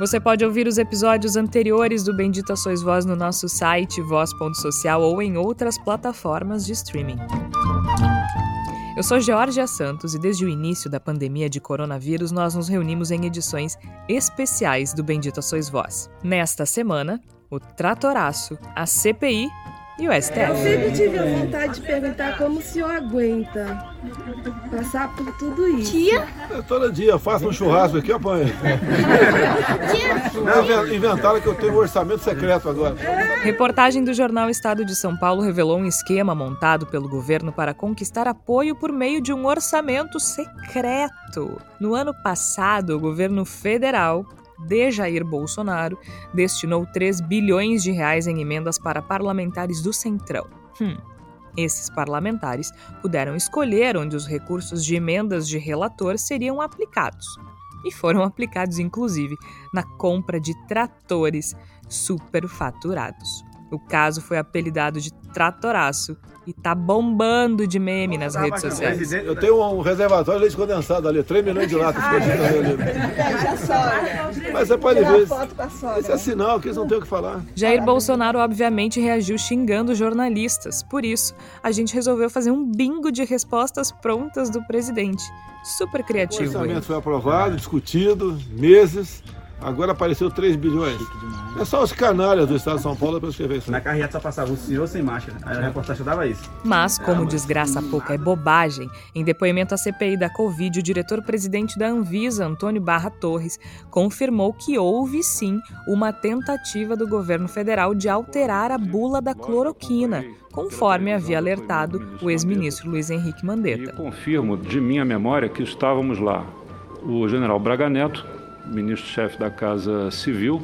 Você pode ouvir os episódios anteriores do Bendita Sois Voz no nosso site voz.social ou em outras plataformas de streaming. Eu sou Georgia Santos e desde o início da pandemia de coronavírus nós nos reunimos em edições especiais do Bendita Sois Voz. Nesta semana, o Tratoraço, a CPI e o STF? Eu sempre tive a vontade de perguntar como o senhor aguenta passar por tudo isso. Tia? É, todo dia, eu faço um churrasco aqui, apanha. Não, inventaram que eu tenho um orçamento secreto agora. Reportagem do jornal Estado de São Paulo revelou um esquema montado pelo governo para conquistar apoio por meio de um orçamento secreto. No ano passado, o governo federal de Jair Bolsonaro destinou 3 bilhões de reais em emendas para parlamentares do Centrão. Hum. Esses parlamentares puderam escolher onde os recursos de emendas de relator seriam aplicados. E foram aplicados, inclusive, na compra de tratores superfaturados. O caso foi apelidado de Tratoraço e tá bombando de meme nas redes sociais. Eu tenho um reservatório de leite condensado ali, 3 milhões de latas escondidas ali. Mas você pode ver. Esse é sinal que eles não têm o que falar. Jair Bolsonaro, obviamente, reagiu xingando jornalistas. Por isso, a gente resolveu fazer um bingo de respostas prontas do presidente. Super criativo. O orçamento foi aprovado, discutido, meses. Agora apareceu 3 bilhões. É só os canalhas do estado de São Paulo para escrever isso. Na carreata só passava o senhor sem máscara. Aí a reportagem dava isso. Mas, como desgraça pouca é bobagem, em depoimento à CPI da Covid, o diretor-presidente da Anvisa, Antônio Barra Torres, confirmou que houve sim uma tentativa do governo federal de alterar a bula da cloroquina, conforme havia alertado o ex-ministro Luiz Henrique Mandetta. E confirmo de minha memória que estávamos lá o general Braga Neto, ministro-chefe da Casa Civil,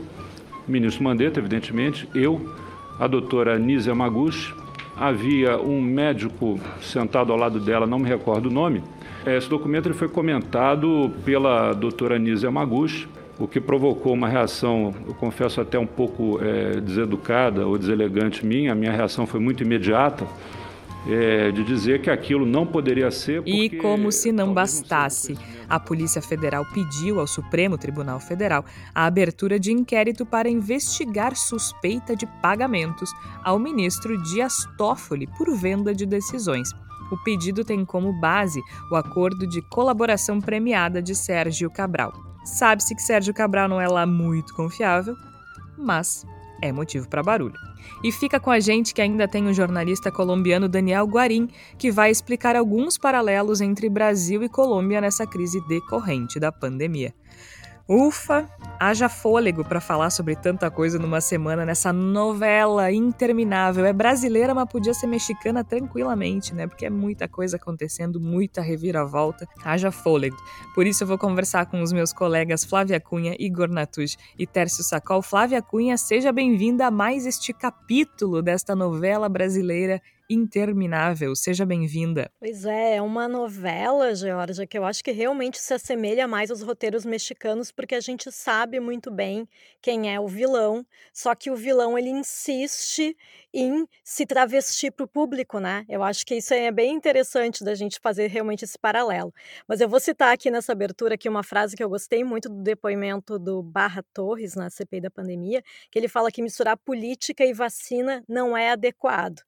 ministro Mandetta, evidentemente, eu, a doutora Nízia Maguchi, havia um médico sentado ao lado dela, não me recordo o nome. Esse documento foi comentado pela doutora Nízia Maguchi, o que provocou uma reação, eu confesso até um pouco é, deseducada ou deselegante minha. A minha reação foi muito imediata é, de dizer que aquilo não poderia ser. E como se não bastasse, a Polícia Federal pediu ao Supremo Tribunal Federal a abertura de inquérito para investigar suspeita de pagamentos ao ministro Dias Toffoli por venda de decisões. O pedido tem como base o acordo de colaboração premiada de Sérgio Cabral. Sabe-se que Sérgio Cabral não é lá muito confiável, mas é motivo para barulho. E fica com a gente que ainda tem o jornalista colombiano Daniel Guarim, que vai explicar alguns paralelos entre Brasil e Colômbia nessa crise decorrente da pandemia. Ufa, haja fôlego para falar sobre tanta coisa numa semana nessa novela interminável. É brasileira, mas podia ser mexicana tranquilamente, né? Porque é muita coisa acontecendo, muita reviravolta. Haja fôlego. Por isso eu vou conversar com os meus colegas Flávia Cunha, Igor Natush e Tércio Sacol. Flávia Cunha, seja bem-vinda a mais este capítulo desta novela brasileira interminável. Seja bem-vinda. Pois é, é uma novela, Georgia, que eu acho que realmente se assemelha mais aos roteiros mexicanos, porque a gente sabe muito bem quem é o vilão, só que o vilão ele insiste em se travestir para o público, né? Eu acho que isso é bem interessante da gente fazer realmente esse paralelo. Mas eu vou citar aqui nessa abertura aqui uma frase que eu gostei muito do depoimento do Barra Torres na CPI da pandemia, que ele fala que misturar política e vacina não é adequado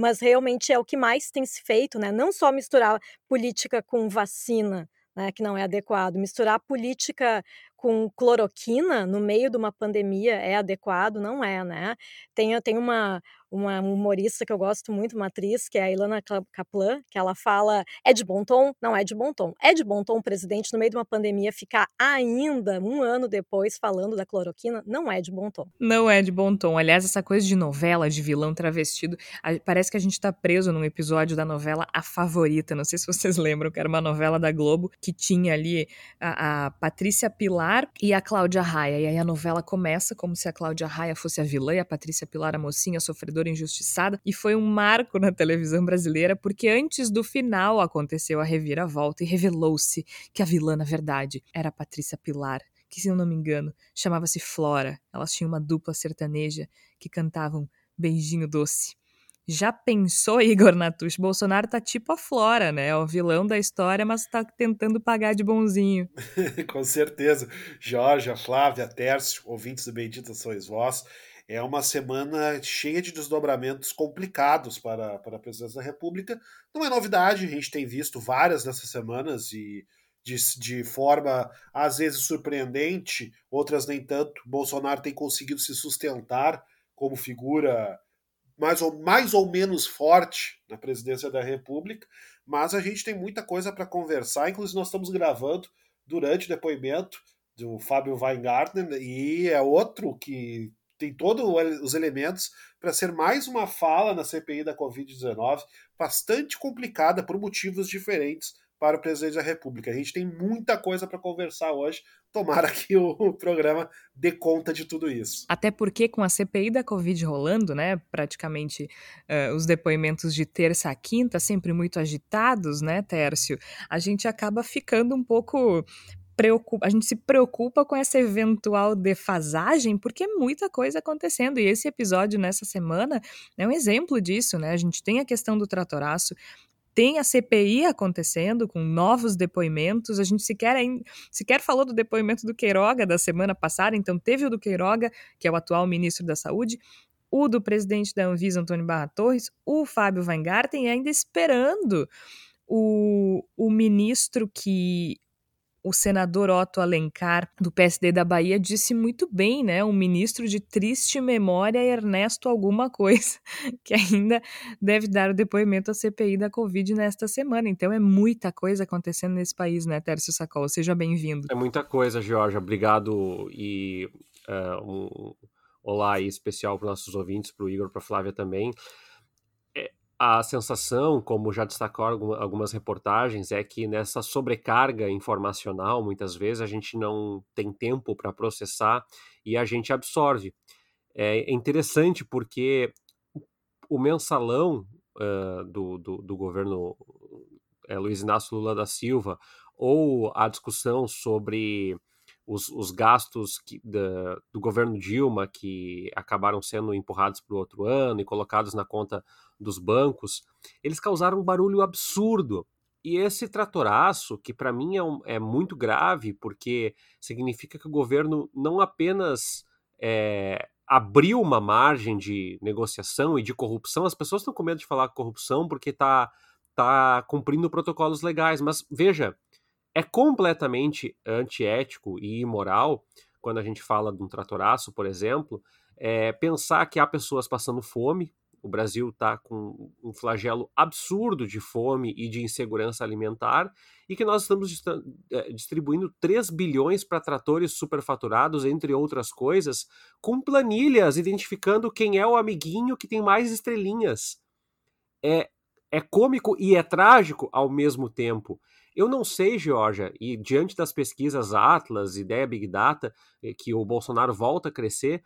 mas realmente é o que mais tem se feito, né? Não só misturar política com vacina, né, que não é adequado, misturar política com cloroquina no meio de uma pandemia é adequado? Não é, né? Tem, tem uma, uma humorista que eu gosto muito, uma atriz, que é a Ilana Kaplan, que ela fala: é de bom tom? Não é de bom tom. É de bom tom o presidente, no meio de uma pandemia, ficar ainda um ano depois falando da cloroquina? Não é de bom tom. Não é de bom tom. Aliás, essa coisa de novela, de vilão travestido, parece que a gente tá preso num episódio da novela A Favorita. Não sei se vocês lembram, que era uma novela da Globo que tinha ali a, a Patrícia Pilar Pilar e a Cláudia Raia. E aí a novela começa como se a Cláudia Raia fosse a vilã e a Patrícia Pilar a mocinha sofredora injustiçada. E foi um marco na televisão brasileira porque antes do final aconteceu a reviravolta e revelou-se que a vilã, na verdade, era a Patrícia Pilar que, se eu não me engano, chamava-se Flora. Elas tinham uma dupla sertaneja que cantavam Beijinho Doce. Já pensou, Igor Natush? Bolsonaro tá tipo a Flora, né? É o vilão da história, mas tá tentando pagar de bonzinho. Com certeza. Jorge, Flávia, Tércio, ouvintes do Bendita Sois Vós. É uma semana cheia de desdobramentos complicados para, para a presidência da República. Não é novidade, a gente tem visto várias dessas semanas e de, de forma às vezes surpreendente, outras nem tanto. Bolsonaro tem conseguido se sustentar como figura mais ou, mais ou menos forte na presidência da República, mas a gente tem muita coisa para conversar. Inclusive, nós estamos gravando durante o depoimento do Fábio Weingarten, e é outro que tem todos os elementos para ser mais uma fala na CPI da Covid-19, bastante complicada por motivos diferentes para o presidente da República. A gente tem muita coisa para conversar hoje. Tomara que o programa dê conta de tudo isso. Até porque com a CPI da Covid rolando, né, praticamente uh, os depoimentos de terça a quinta sempre muito agitados, né, Tércio, a gente acaba ficando um pouco a gente se preocupa com essa eventual defasagem, porque é muita coisa acontecendo. E esse episódio nessa semana é um exemplo disso, né? A gente tem a questão do tratoraço, tem a CPI acontecendo com novos depoimentos. A gente sequer, sequer falou do depoimento do Queiroga da semana passada, então teve o do Queiroga, que é o atual ministro da Saúde, o do presidente da Anvisa, Antônio Barra Torres, o Fábio Weingarten, ainda esperando o, o ministro que o senador Otto Alencar, do PSD da Bahia, disse muito bem, né? Um ministro de triste memória, Ernesto alguma coisa, que ainda deve dar o depoimento à CPI da Covid nesta semana. Então é muita coisa acontecendo nesse país, né, Tércio Sacol? Seja bem-vindo. É muita coisa, Georgia. Obrigado e uh, um olá especial para nossos ouvintes, para o Igor, para a Flávia também a sensação, como já destacou algumas reportagens, é que nessa sobrecarga informacional, muitas vezes a gente não tem tempo para processar e a gente absorve. É interessante porque o mensalão uh, do, do, do, governo é, Luiz Inácio Lula da Silva ou a discussão sobre os, os gastos que, da, do governo Dilma que acabaram sendo empurrados para o outro ano e colocados na conta dos bancos, eles causaram um barulho absurdo. E esse tratoraço, que para mim é, um, é, muito grave, porque significa que o governo não apenas é, abriu uma margem de negociação e de corrupção, as pessoas estão com medo de falar corrupção porque está tá cumprindo protocolos legais, mas veja, é completamente antiético e imoral quando a gente fala de um tratoraço, por exemplo, é, pensar que há pessoas passando fome, o Brasil está com um flagelo absurdo de fome e de insegurança alimentar e que nós estamos eh, distribuindo 3 bilhões para tratores superfaturados, entre outras coisas, com planilhas identificando quem é o amiguinho que tem mais estrelinhas. É, é cômico e é trágico ao mesmo tempo. Eu não sei, Georgia, e diante das pesquisas Atlas, ideia Big Data, eh, que o Bolsonaro volta a crescer,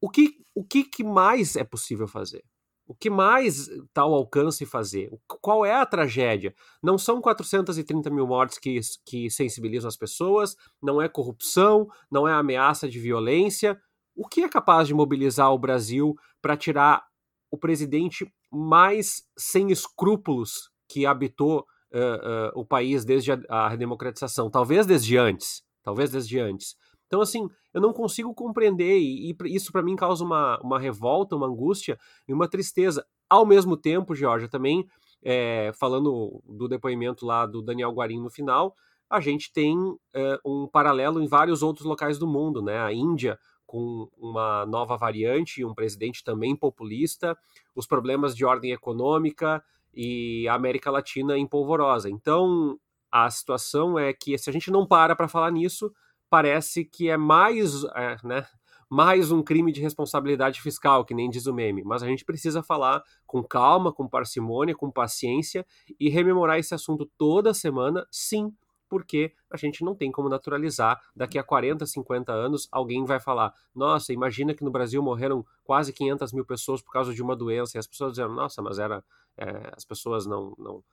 o que, o que, que mais é possível fazer? O que mais está ao alcance fazer? Qual é a tragédia? Não são 430 mil mortes que, que sensibilizam as pessoas, não é corrupção, não é ameaça de violência. O que é capaz de mobilizar o Brasil para tirar o presidente mais sem escrúpulos que habitou uh, uh, o país desde a, a redemocratização? Talvez desde antes. Talvez desde antes. Então, assim, eu não consigo compreender, e, e isso para mim causa uma, uma revolta, uma angústia e uma tristeza. Ao mesmo tempo, Georgia, também, é, falando do depoimento lá do Daniel Guarim no final, a gente tem é, um paralelo em vários outros locais do mundo, né? A Índia com uma nova variante, um presidente também populista, os problemas de ordem econômica e a América Latina em polvorosa. Então, a situação é que se a gente não para para falar nisso, parece que é mais, é, né, mais um crime de responsabilidade fiscal, que nem diz o meme. Mas a gente precisa falar com calma, com parcimônia, com paciência e rememorar esse assunto toda semana, sim, porque a gente não tem como naturalizar. Daqui a 40, 50 anos, alguém vai falar: nossa, imagina que no Brasil morreram quase 500 mil pessoas por causa de uma doença. E as pessoas dizendo: nossa, mas era. É, as pessoas não, não,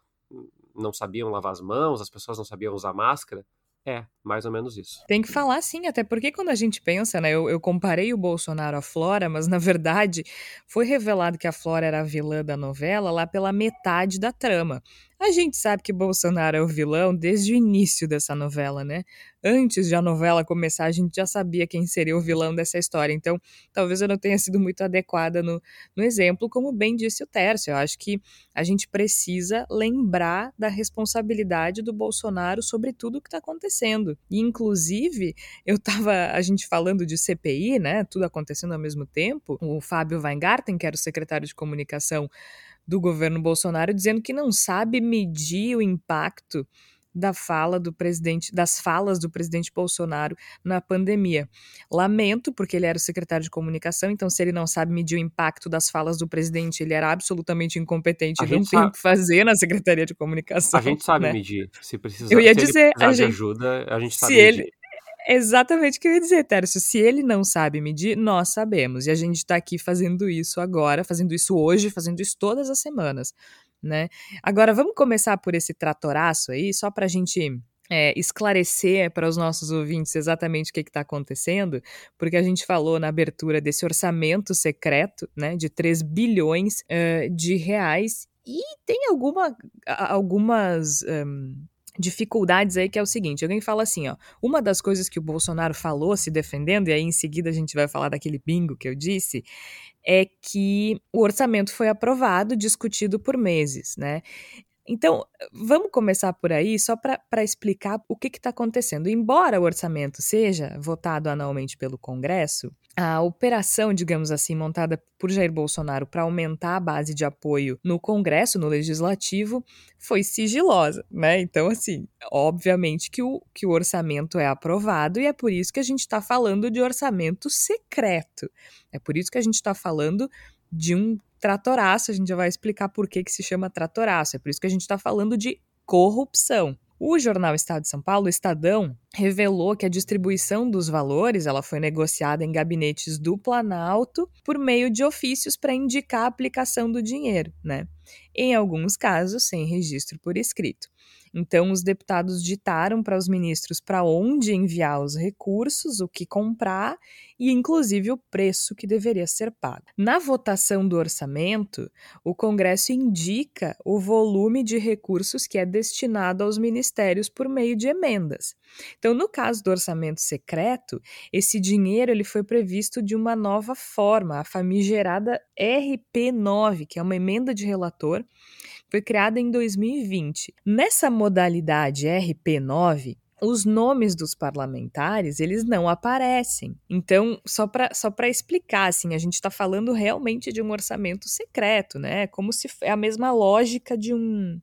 não sabiam lavar as mãos, as pessoas não sabiam usar máscara. É, mais ou menos isso. Tem que falar sim, até porque quando a gente pensa, né? Eu, eu, comparei o Bolsonaro à Flora, mas na verdade foi revelado que a Flora era a vilã da novela lá pela metade da trama. A gente sabe que Bolsonaro é o vilão desde o início dessa novela, né? Antes de a novela começar, a gente já sabia quem seria o vilão dessa história. Então, talvez eu não tenha sido muito adequada no, no exemplo, como bem disse o Tércio. Eu acho que a gente precisa lembrar da responsabilidade do Bolsonaro sobre tudo o que está acontecendo. E, inclusive, eu estava a gente falando de CPI, né? Tudo acontecendo ao mesmo tempo. O Fábio Weingarten, que era o secretário de comunicação do governo Bolsonaro dizendo que não sabe medir o impacto da fala do presidente, das falas do presidente Bolsonaro na pandemia. Lamento, porque ele era o secretário de comunicação, então se ele não sabe medir o impacto das falas do presidente, ele era absolutamente incompetente, e não tem o que fazer na secretaria de comunicação. A gente sabe né? medir. Se precisar, Eu ia dizer, a de gente, ajuda, a gente sabe se medir. ele Exatamente o que eu ia dizer, Tércio. Se ele não sabe medir, nós sabemos. E a gente está aqui fazendo isso agora, fazendo isso hoje, fazendo isso todas as semanas, né? Agora, vamos começar por esse tratoraço aí, só para a gente é, esclarecer para os nossos ouvintes exatamente o que está acontecendo, porque a gente falou na abertura desse orçamento secreto, né, de 3 bilhões uh, de reais, e tem alguma, algumas. Um, dificuldades aí que é o seguinte, alguém fala assim, ó, uma das coisas que o Bolsonaro falou se defendendo, e aí em seguida a gente vai falar daquele bingo que eu disse, é que o orçamento foi aprovado, discutido por meses, né? Então, vamos começar por aí, só para explicar o que está acontecendo. Embora o orçamento seja votado anualmente pelo Congresso, a operação, digamos assim, montada por Jair Bolsonaro para aumentar a base de apoio no Congresso, no Legislativo, foi sigilosa, né? Então, assim, obviamente que o, que o orçamento é aprovado e é por isso que a gente está falando de orçamento secreto. É por isso que a gente está falando de um tratoraço, a gente já vai explicar por que, que se chama tratoraço. É por isso que a gente está falando de corrupção. O jornal Estado de São Paulo, Estadão, revelou que a distribuição dos valores ela foi negociada em gabinetes do Planalto por meio de ofícios para indicar a aplicação do dinheiro, né? Em alguns casos, sem registro por escrito. Então, os deputados ditaram para os ministros para onde enviar os recursos, o que comprar e, inclusive, o preço que deveria ser pago. Na votação do orçamento, o Congresso indica o volume de recursos que é destinado aos ministérios por meio de emendas. Então, no caso do orçamento secreto, esse dinheiro ele foi previsto de uma nova forma, a famigerada RP9, que é uma emenda de relator foi criada em 2020. Nessa modalidade RP9, os nomes dos parlamentares eles não aparecem. Então, só para só explicar, assim, a gente está falando realmente de um orçamento secreto, né? Como se é a mesma lógica de um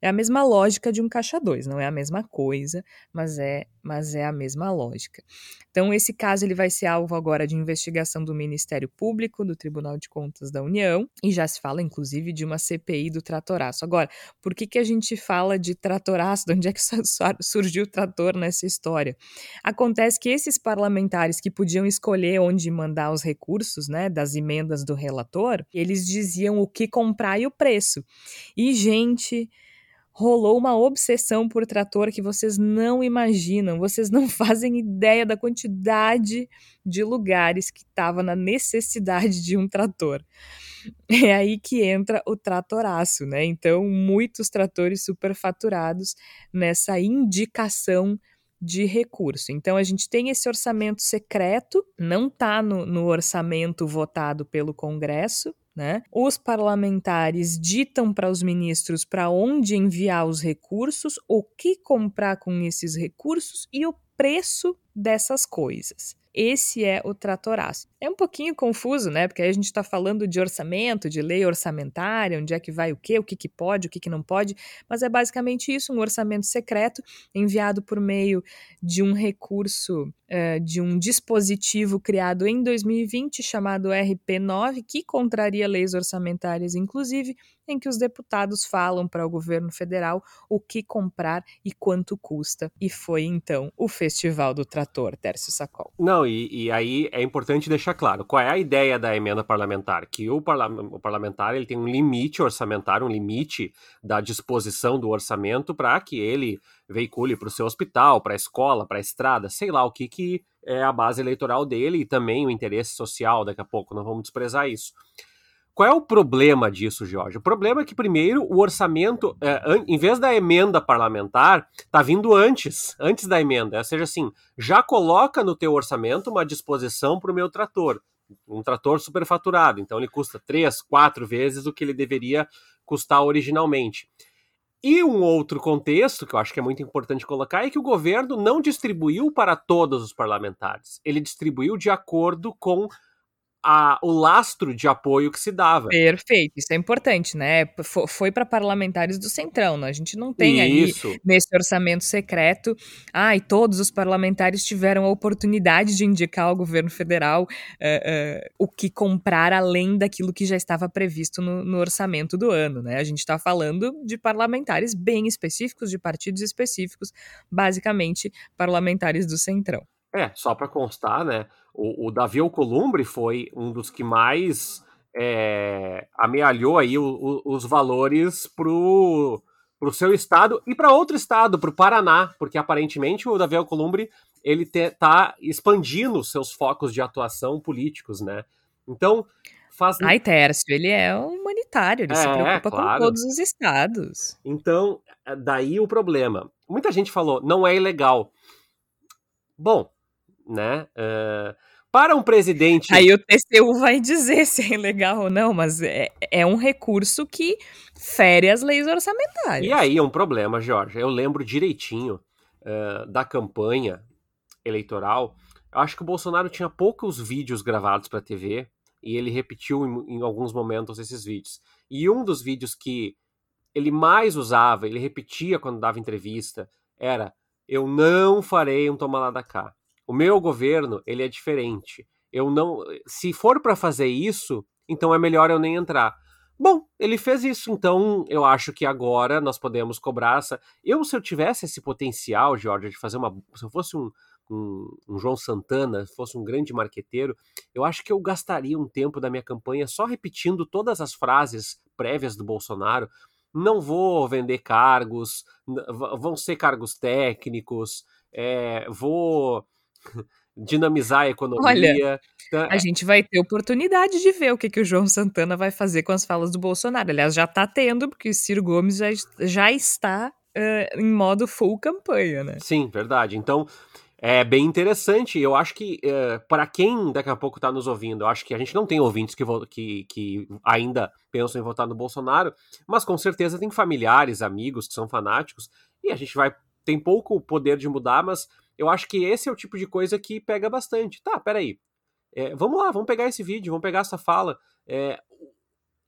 é a mesma lógica de um caixa 2, não é a mesma coisa, mas é, mas é a mesma lógica. Então, esse caso ele vai ser alvo agora de investigação do Ministério Público, do Tribunal de Contas da União, e já se fala, inclusive, de uma CPI do tratoraço. Agora, por que, que a gente fala de tratoraço? De onde é que surgiu o trator nessa história? Acontece que esses parlamentares que podiam escolher onde mandar os recursos, né, das emendas do relator, eles diziam o que comprar e o preço. E, gente rolou uma obsessão por trator que vocês não imaginam, vocês não fazem ideia da quantidade de lugares que estava na necessidade de um trator. É aí que entra o tratoraço, né? Então, muitos tratores superfaturados nessa indicação de recurso. Então, a gente tem esse orçamento secreto, não está no, no orçamento votado pelo Congresso, né? Os parlamentares ditam para os ministros para onde enviar os recursos, o que comprar com esses recursos e o preço dessas coisas. Esse é o tratoraço. É um pouquinho confuso, né? Porque aí a gente está falando de orçamento, de lei orçamentária, onde é que vai o quê, o que, que pode, o que, que não pode, mas é basicamente isso: um orçamento secreto enviado por meio de um recurso, uh, de um dispositivo criado em 2020 chamado RP9, que contraria leis orçamentárias, inclusive, em que os deputados falam para o governo federal o que comprar e quanto custa. E foi então o Festival do Trator, Tércio Sacol. Não, e, e aí é importante deixar claro qual é a ideia da emenda parlamentar, que o, parla o parlamentar ele tem um limite orçamentário, um limite da disposição do orçamento para que ele veicule para o seu hospital, para a escola, para a estrada, sei lá o que, que é a base eleitoral dele e também o interesse social, daqui a pouco, não vamos desprezar isso. Qual é o problema disso, Jorge? O problema é que, primeiro, o orçamento, é, em vez da emenda parlamentar, está vindo antes, antes da emenda. Ou seja, assim, já coloca no teu orçamento uma disposição para o meu trator. Um trator superfaturado. Então, ele custa três, quatro vezes o que ele deveria custar originalmente. E um outro contexto que eu acho que é muito importante colocar é que o governo não distribuiu para todos os parlamentares. Ele distribuiu de acordo com a, o lastro de apoio que se dava. Perfeito, isso é importante, né? Foi para parlamentares do Centrão, né? A gente não tem isso. aí nesse orçamento secreto. Ah, e todos os parlamentares tiveram a oportunidade de indicar ao governo federal uh, uh, o que comprar além daquilo que já estava previsto no, no orçamento do ano, né? A gente está falando de parlamentares bem específicos, de partidos específicos, basicamente parlamentares do Centrão. É, só para constar, né? O, o Davi Alcolumbre foi um dos que mais é, amealhou aí o, o, os valores pro para o seu estado e para outro estado, para o Paraná, porque aparentemente o Davi Alcolumbre ele está expandindo seus focos de atuação políticos, né? Então faz. Ai, Tércio, ele é humanitário, ele é, se preocupa claro. com todos os estados. Então, daí o problema. Muita gente falou, não é ilegal. Bom, né? Uh, para um presidente. Aí o TCU vai dizer se é legal ou não, mas é, é um recurso que fere as leis orçamentárias. E aí é um problema, Jorge. Eu lembro direitinho uh, da campanha eleitoral. Eu acho que o Bolsonaro tinha poucos vídeos gravados para TV e ele repetiu em, em alguns momentos esses vídeos. E um dos vídeos que ele mais usava, ele repetia quando dava entrevista, era: Eu não farei um toma lá da cá. O meu governo, ele é diferente. Eu não, se for para fazer isso, então é melhor eu nem entrar. Bom, ele fez isso, então eu acho que agora nós podemos cobrar essa. Eu, se eu tivesse esse potencial, Jorge, de fazer uma. Se eu fosse um, um, um, João Santana, fosse um grande marqueteiro, eu acho que eu gastaria um tempo da minha campanha só repetindo todas as frases prévias do Bolsonaro. Não vou vender cargos, vão ser cargos técnicos, é, vou dinamizar a economia. Olha, então, a é gente vai ter oportunidade de ver o que, que o João Santana vai fazer com as falas do Bolsonaro. Aliás, já está tendo, porque o Ciro Gomes já, já está uh, em modo full campanha, né? Sim, verdade. Então, é bem interessante. Eu acho que, uh, para quem daqui a pouco está nos ouvindo, eu acho que a gente não tem ouvintes que, que, que ainda pensam em votar no Bolsonaro, mas com certeza tem familiares, amigos que são fanáticos, e a gente vai. Tem pouco poder de mudar, mas eu acho que esse é o tipo de coisa que pega bastante. Tá, peraí. É, vamos lá, vamos pegar esse vídeo, vamos pegar essa fala. É,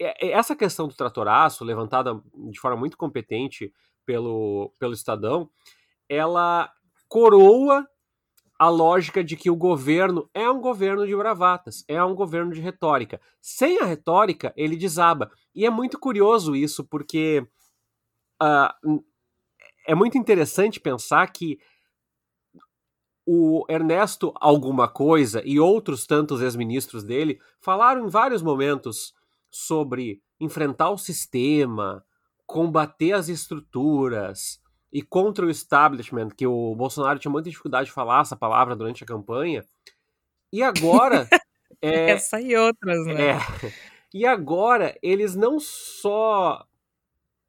é, é, essa questão do tratoraço, levantada de forma muito competente pelo, pelo Estadão, ela coroa a lógica de que o governo é um governo de bravatas, é um governo de retórica. Sem a retórica, ele desaba. E é muito curioso isso, porque uh, é muito interessante pensar que o Ernesto Alguma Coisa e outros tantos ex-ministros dele falaram em vários momentos sobre enfrentar o sistema, combater as estruturas e contra o establishment, que o Bolsonaro tinha muita dificuldade de falar essa palavra durante a campanha. E agora. é, Essa e outras, né? É, e agora eles não só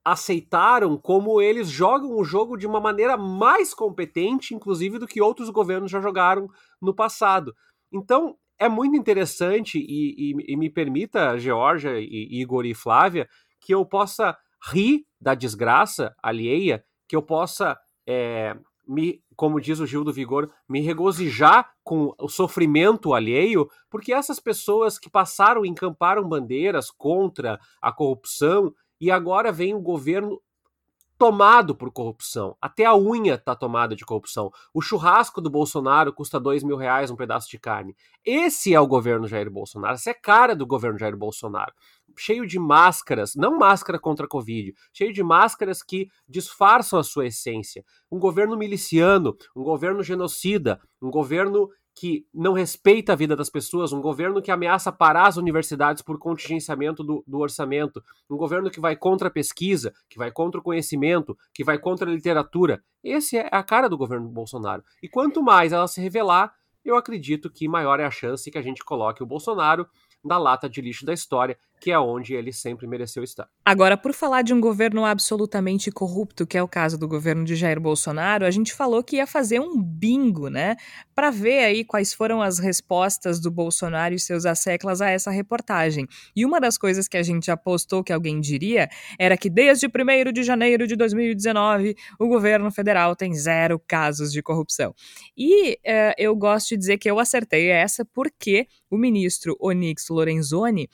aceitaram como eles jogam o jogo de uma maneira mais competente, inclusive, do que outros governos já jogaram no passado. Então, é muito interessante e, e, e me permita, Georgia, e, Igor e Flávia, que eu possa rir da desgraça alheia, que eu possa, é, me, como diz o Gil do Vigor, me regozijar com o sofrimento alheio, porque essas pessoas que passaram e encamparam bandeiras contra a corrupção e agora vem o governo tomado por corrupção. Até a unha está tomada de corrupção. O churrasco do Bolsonaro custa dois mil reais um pedaço de carne. Esse é o governo Jair Bolsonaro. Essa é a cara do governo Jair Bolsonaro. Cheio de máscaras, não máscara contra a Covid, cheio de máscaras que disfarçam a sua essência. Um governo miliciano, um governo genocida, um governo que não respeita a vida das pessoas, um governo que ameaça parar as universidades por contingenciamento do, do, orçamento, um governo que vai contra a pesquisa, que vai contra o conhecimento, que vai contra a literatura. Esse é a cara do governo Bolsonaro. E quanto mais ela se revelar, eu acredito que maior é a chance que a gente coloque o Bolsonaro na lata de lixo da história que é onde ele sempre mereceu estar. Agora, por falar de um governo absolutamente corrupto, que é o caso do governo de Jair Bolsonaro, a gente falou que ia fazer um bingo, né? Para ver aí quais foram as respostas do Bolsonaro e seus asseclas a essa reportagem. E uma das coisas que a gente apostou que alguém diria era que desde 1 de janeiro de 2019 o governo federal tem zero casos de corrupção. E uh, eu gosto de dizer que eu acertei essa porque o ministro Onyx Lorenzoni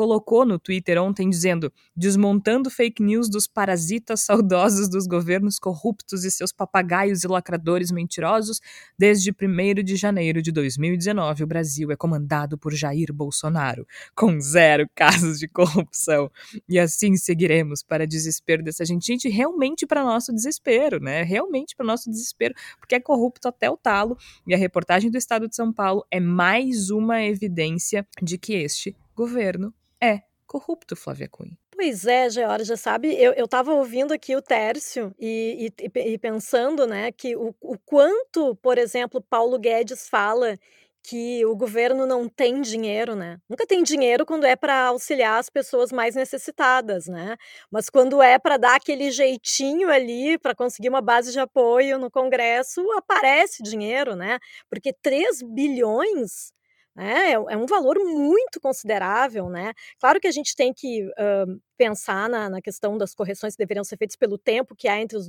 colocou no Twitter ontem dizendo: desmontando fake news dos parasitas saudosos dos governos corruptos e seus papagaios e lacradores mentirosos, desde 1 de janeiro de 2019, o Brasil é comandado por Jair Bolsonaro, com zero casos de corrupção. E assim seguiremos para desespero dessa gente. Gente, realmente para nosso desespero, né? Realmente para nosso desespero, porque é corrupto até o talo. E a reportagem do Estado de São Paulo é mais uma evidência de que este governo é corrupto, Flávia Cunha. Pois é, Georgia, sabe, eu, eu tava ouvindo aqui o Tércio e, e, e pensando, né, que o, o quanto, por exemplo, Paulo Guedes fala que o governo não tem dinheiro, né? Nunca tem dinheiro quando é para auxiliar as pessoas mais necessitadas, né? Mas quando é para dar aquele jeitinho ali para conseguir uma base de apoio no Congresso, aparece dinheiro, né? Porque 3 bilhões é, é um valor muito considerável, né? Claro que a gente tem que uh, pensar na, na, questão das correções que deveriam ser feitas pelo tempo que há entre os,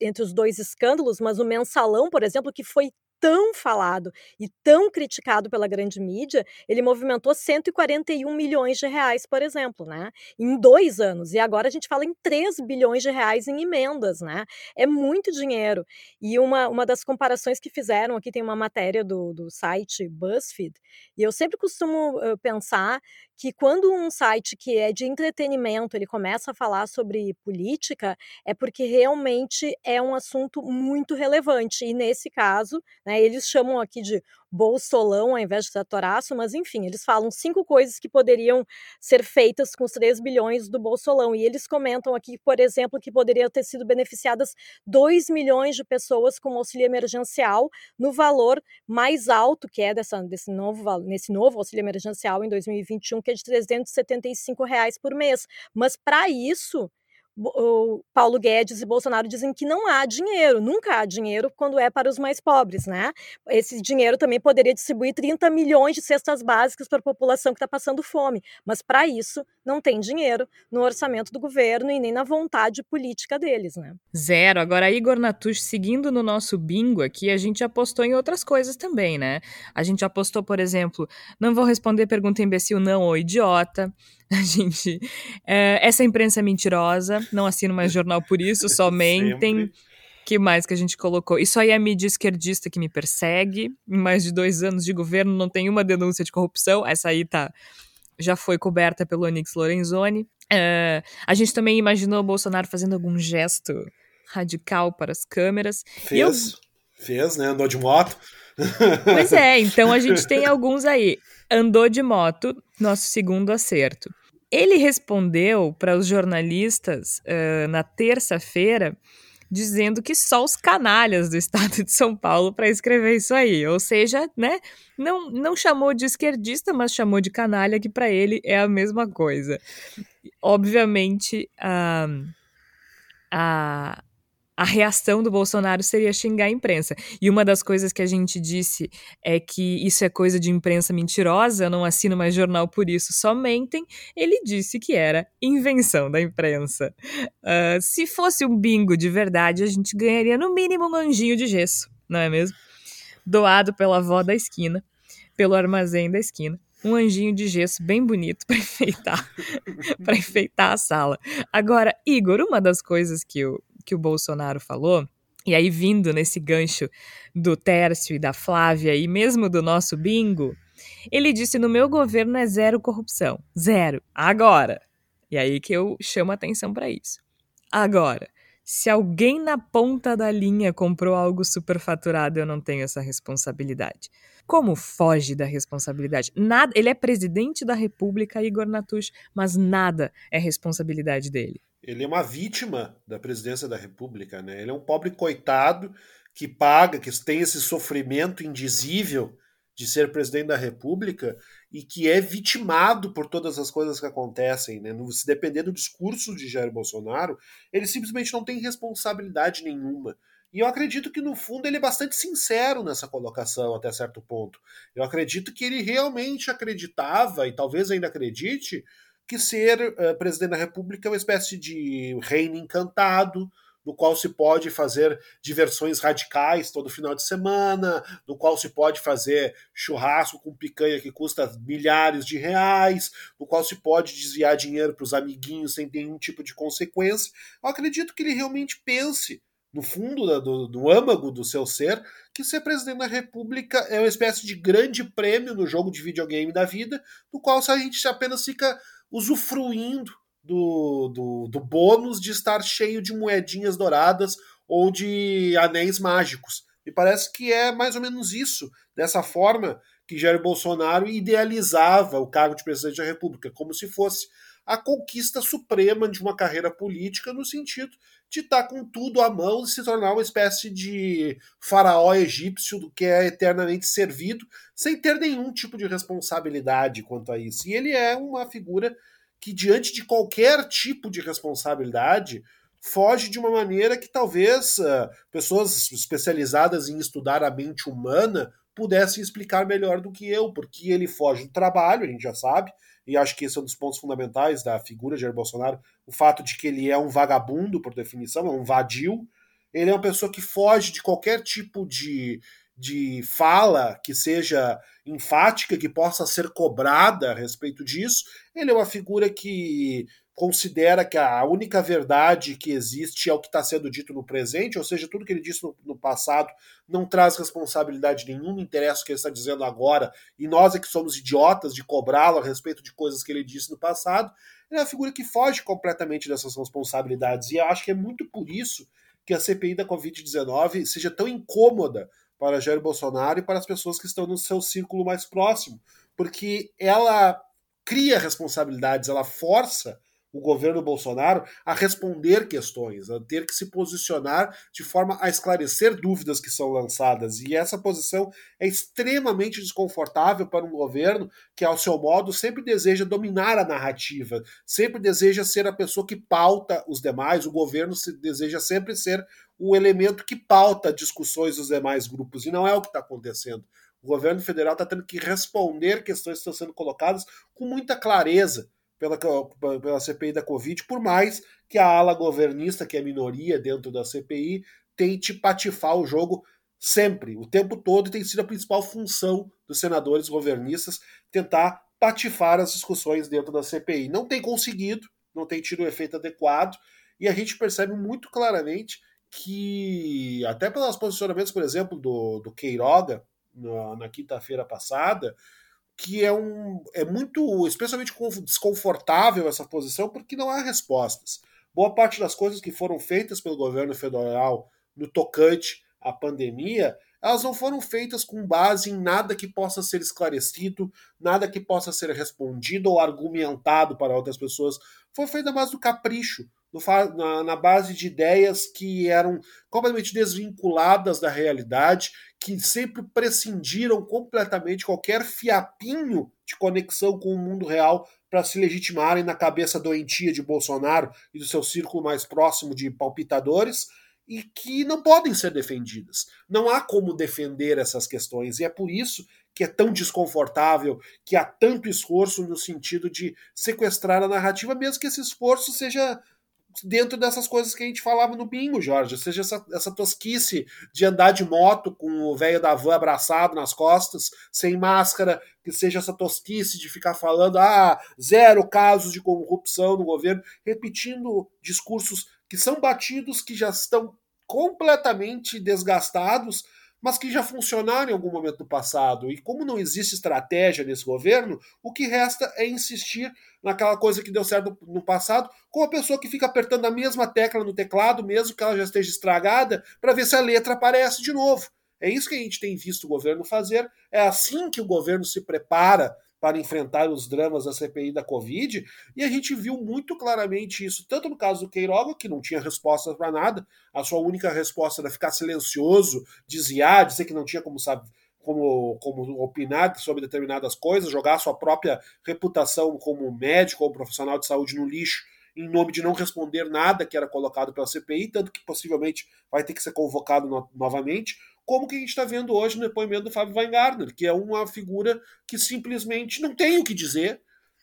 entre os dois escândalos, mas o mensalão, por exemplo, que foi tão falado e tão criticado pela grande mídia, ele movimentou 141 milhões de reais, por exemplo, né? Em dois anos. E agora a gente fala em 3 bilhões de reais em emendas, né? É muito dinheiro. E uma, uma das comparações que fizeram, aqui tem uma matéria do, do site BuzzFeed, e eu sempre costumo uh, pensar que quando um site que é de entretenimento ele começa a falar sobre política, é porque realmente é um assunto muito relevante. E nesse caso, né, eles chamam aqui de bolsolão ao invés de tratoraço, mas enfim, eles falam cinco coisas que poderiam ser feitas com os 3 bilhões do bolsolão. E eles comentam aqui, por exemplo, que poderiam ter sido beneficiadas 2 milhões de pessoas com auxílio emergencial no valor mais alto que é dessa, desse novo, nesse novo auxílio emergencial em 2021, que é de 375 reais por mês. Mas para isso, o Paulo Guedes e Bolsonaro dizem que não há dinheiro, nunca há dinheiro quando é para os mais pobres, né? Esse dinheiro também poderia distribuir 30 milhões de cestas básicas para a população que está passando fome, mas para isso não tem dinheiro no orçamento do governo e nem na vontade política deles, né? Zero. Agora, Igor Natush, seguindo no nosso bingo aqui, a gente apostou em outras coisas também, né? A gente apostou, por exemplo, não vou responder pergunta imbecil não ou idiota. A gente. É, essa imprensa é mentirosa, não assino mais jornal por isso, só mentem. que mais que a gente colocou? Isso aí é a mídia esquerdista que me persegue. Em mais de dois anos de governo, não tem uma denúncia de corrupção. Essa aí tá. Já foi coberta pelo Onyx Lorenzoni. Uh, a gente também imaginou o Bolsonaro fazendo algum gesto radical para as câmeras. Fez, eu... fez, né? Andou de moto. Pois é, então a gente tem alguns aí. Andou de moto, nosso segundo acerto. Ele respondeu para os jornalistas uh, na terça-feira dizendo que só os canalhas do estado de São Paulo para escrever isso aí. Ou seja, né, não, não chamou de esquerdista, mas chamou de canalha, que para ele é a mesma coisa. Obviamente, a, a, a reação do Bolsonaro seria xingar a imprensa. E uma das coisas que a gente disse é que isso é coisa de imprensa mentirosa, eu não assino mais jornal por isso, só mentem. Ele disse que era invenção da imprensa. Uh, se fosse um bingo de verdade, a gente ganharia no mínimo um anjinho de gesso, não é mesmo? Doado pela avó da esquina, pelo armazém da esquina. um anjinho de gesso bem bonito para enfeitar, para enfeitar a sala. Agora, Igor, uma das coisas que o, que o Bolsonaro falou, e aí vindo nesse gancho do Tércio e da Flávia e mesmo do nosso bingo, ele disse: no meu governo é zero corrupção. Zero. Agora. E aí que eu chamo atenção para isso. Agora, se alguém na ponta da linha comprou algo superfaturado, eu não tenho essa responsabilidade. Como foge da responsabilidade? Nada, ele é presidente da República, Igor Natush, mas nada é responsabilidade dele. Ele é uma vítima da presidência da República, né? Ele é um pobre coitado que paga, que tem esse sofrimento indizível de ser presidente da República e que é vitimado por todas as coisas que acontecem. Né? Se depender do discurso de Jair Bolsonaro, ele simplesmente não tem responsabilidade nenhuma. E eu acredito que, no fundo, ele é bastante sincero nessa colocação, até certo ponto. Eu acredito que ele realmente acreditava, e talvez ainda acredite, que ser uh, presidente da República é uma espécie de reino encantado, no qual se pode fazer diversões radicais todo final de semana, no qual se pode fazer churrasco com picanha que custa milhares de reais, no qual se pode desviar dinheiro para os amiguinhos sem nenhum tipo de consequência. Eu acredito que ele realmente pense no fundo do, do âmago do seu ser, que ser presidente da República é uma espécie de grande prêmio no jogo de videogame da vida, no qual a gente apenas fica usufruindo do, do, do bônus de estar cheio de moedinhas douradas ou de anéis mágicos. Me parece que é mais ou menos isso, dessa forma que Jair Bolsonaro idealizava o cargo de presidente da República, como se fosse a conquista suprema de uma carreira política, no sentido de estar com tudo à mão e se tornar uma espécie de faraó egípcio do que é eternamente servido, sem ter nenhum tipo de responsabilidade quanto a isso. E ele é uma figura que, diante de qualquer tipo de responsabilidade, foge de uma maneira que talvez uh, pessoas especializadas em estudar a mente humana pudessem explicar melhor do que eu, porque ele foge do trabalho, a gente já sabe, e acho que esse é um dos pontos fundamentais da figura de Jair Bolsonaro, o fato de que ele é um vagabundo, por definição, é um vadio, ele é uma pessoa que foge de qualquer tipo de de fala que seja enfática, que possa ser cobrada a respeito disso. Ele é uma figura que considera que a única verdade que existe é o que está sendo dito no presente, ou seja, tudo que ele disse no, no passado não traz responsabilidade nenhuma, interessa o que ele está dizendo agora, e nós é que somos idiotas de cobrá-lo a respeito de coisas que ele disse no passado. Ele é uma figura que foge completamente dessas responsabilidades, e eu acho que é muito por isso que a CPI da Covid-19 seja tão incômoda para Jair Bolsonaro e para as pessoas que estão no seu círculo mais próximo, porque ela cria responsabilidades, ela força o governo Bolsonaro a responder questões, a ter que se posicionar de forma a esclarecer dúvidas que são lançadas. E essa posição é extremamente desconfortável para um governo que, ao seu modo, sempre deseja dominar a narrativa, sempre deseja ser a pessoa que pauta os demais. O governo deseja sempre ser o elemento que pauta discussões dos demais grupos, e não é o que está acontecendo. O governo federal está tendo que responder questões que estão sendo colocadas com muita clareza pela, pela CPI da Covid, por mais que a ala governista, que é minoria dentro da CPI, tente patifar o jogo sempre, o tempo todo, tem sido a principal função dos senadores governistas tentar patifar as discussões dentro da CPI. Não tem conseguido, não tem tido o efeito adequado, e a gente percebe muito claramente que, até pelos posicionamentos, por exemplo, do, do Queiroga na, na quinta-feira passada, que é um é muito especialmente desconfortável essa posição porque não há respostas. Boa parte das coisas que foram feitas pelo governo federal no tocante à pandemia, elas não foram feitas com base em nada que possa ser esclarecido, nada que possa ser respondido ou argumentado para outras pessoas. Foi feita mais do capricho, na, na base de ideias que eram completamente desvinculadas da realidade, que sempre prescindiram completamente qualquer fiapinho de conexão com o mundo real para se legitimarem na cabeça doentia de Bolsonaro e do seu círculo mais próximo de palpitadores e que não podem ser defendidas. Não há como defender essas questões e é por isso que é tão desconfortável, que há tanto esforço no sentido de sequestrar a narrativa, mesmo que esse esforço seja dentro dessas coisas que a gente falava no bingo, Jorge. Seja essa, essa tosquice de andar de moto com o velho da van abraçado nas costas, sem máscara, que seja essa tosquice de ficar falando, ah, zero casos de corrupção no governo, repetindo discursos que são batidos, que já estão completamente desgastados, mas que já funcionaram em algum momento do passado. E como não existe estratégia nesse governo, o que resta é insistir naquela coisa que deu certo no passado, com a pessoa que fica apertando a mesma tecla no teclado, mesmo que ela já esteja estragada, para ver se a letra aparece de novo. É isso que a gente tem visto o governo fazer, é assim que o governo se prepara para enfrentar os dramas da CPI da Covid, e a gente viu muito claramente isso, tanto no caso do Queiroga, que não tinha respostas para nada, a sua única resposta era ficar silencioso, desviar, dizer que não tinha como saber. Como, como opinar sobre determinadas coisas, jogar sua própria reputação como médico ou profissional de saúde no lixo em nome de não responder nada que era colocado pela CPI, tanto que possivelmente vai ter que ser convocado no novamente como que a gente está vendo hoje no depoimento do Fábio Weingartner, que é uma figura que simplesmente não tem o que dizer,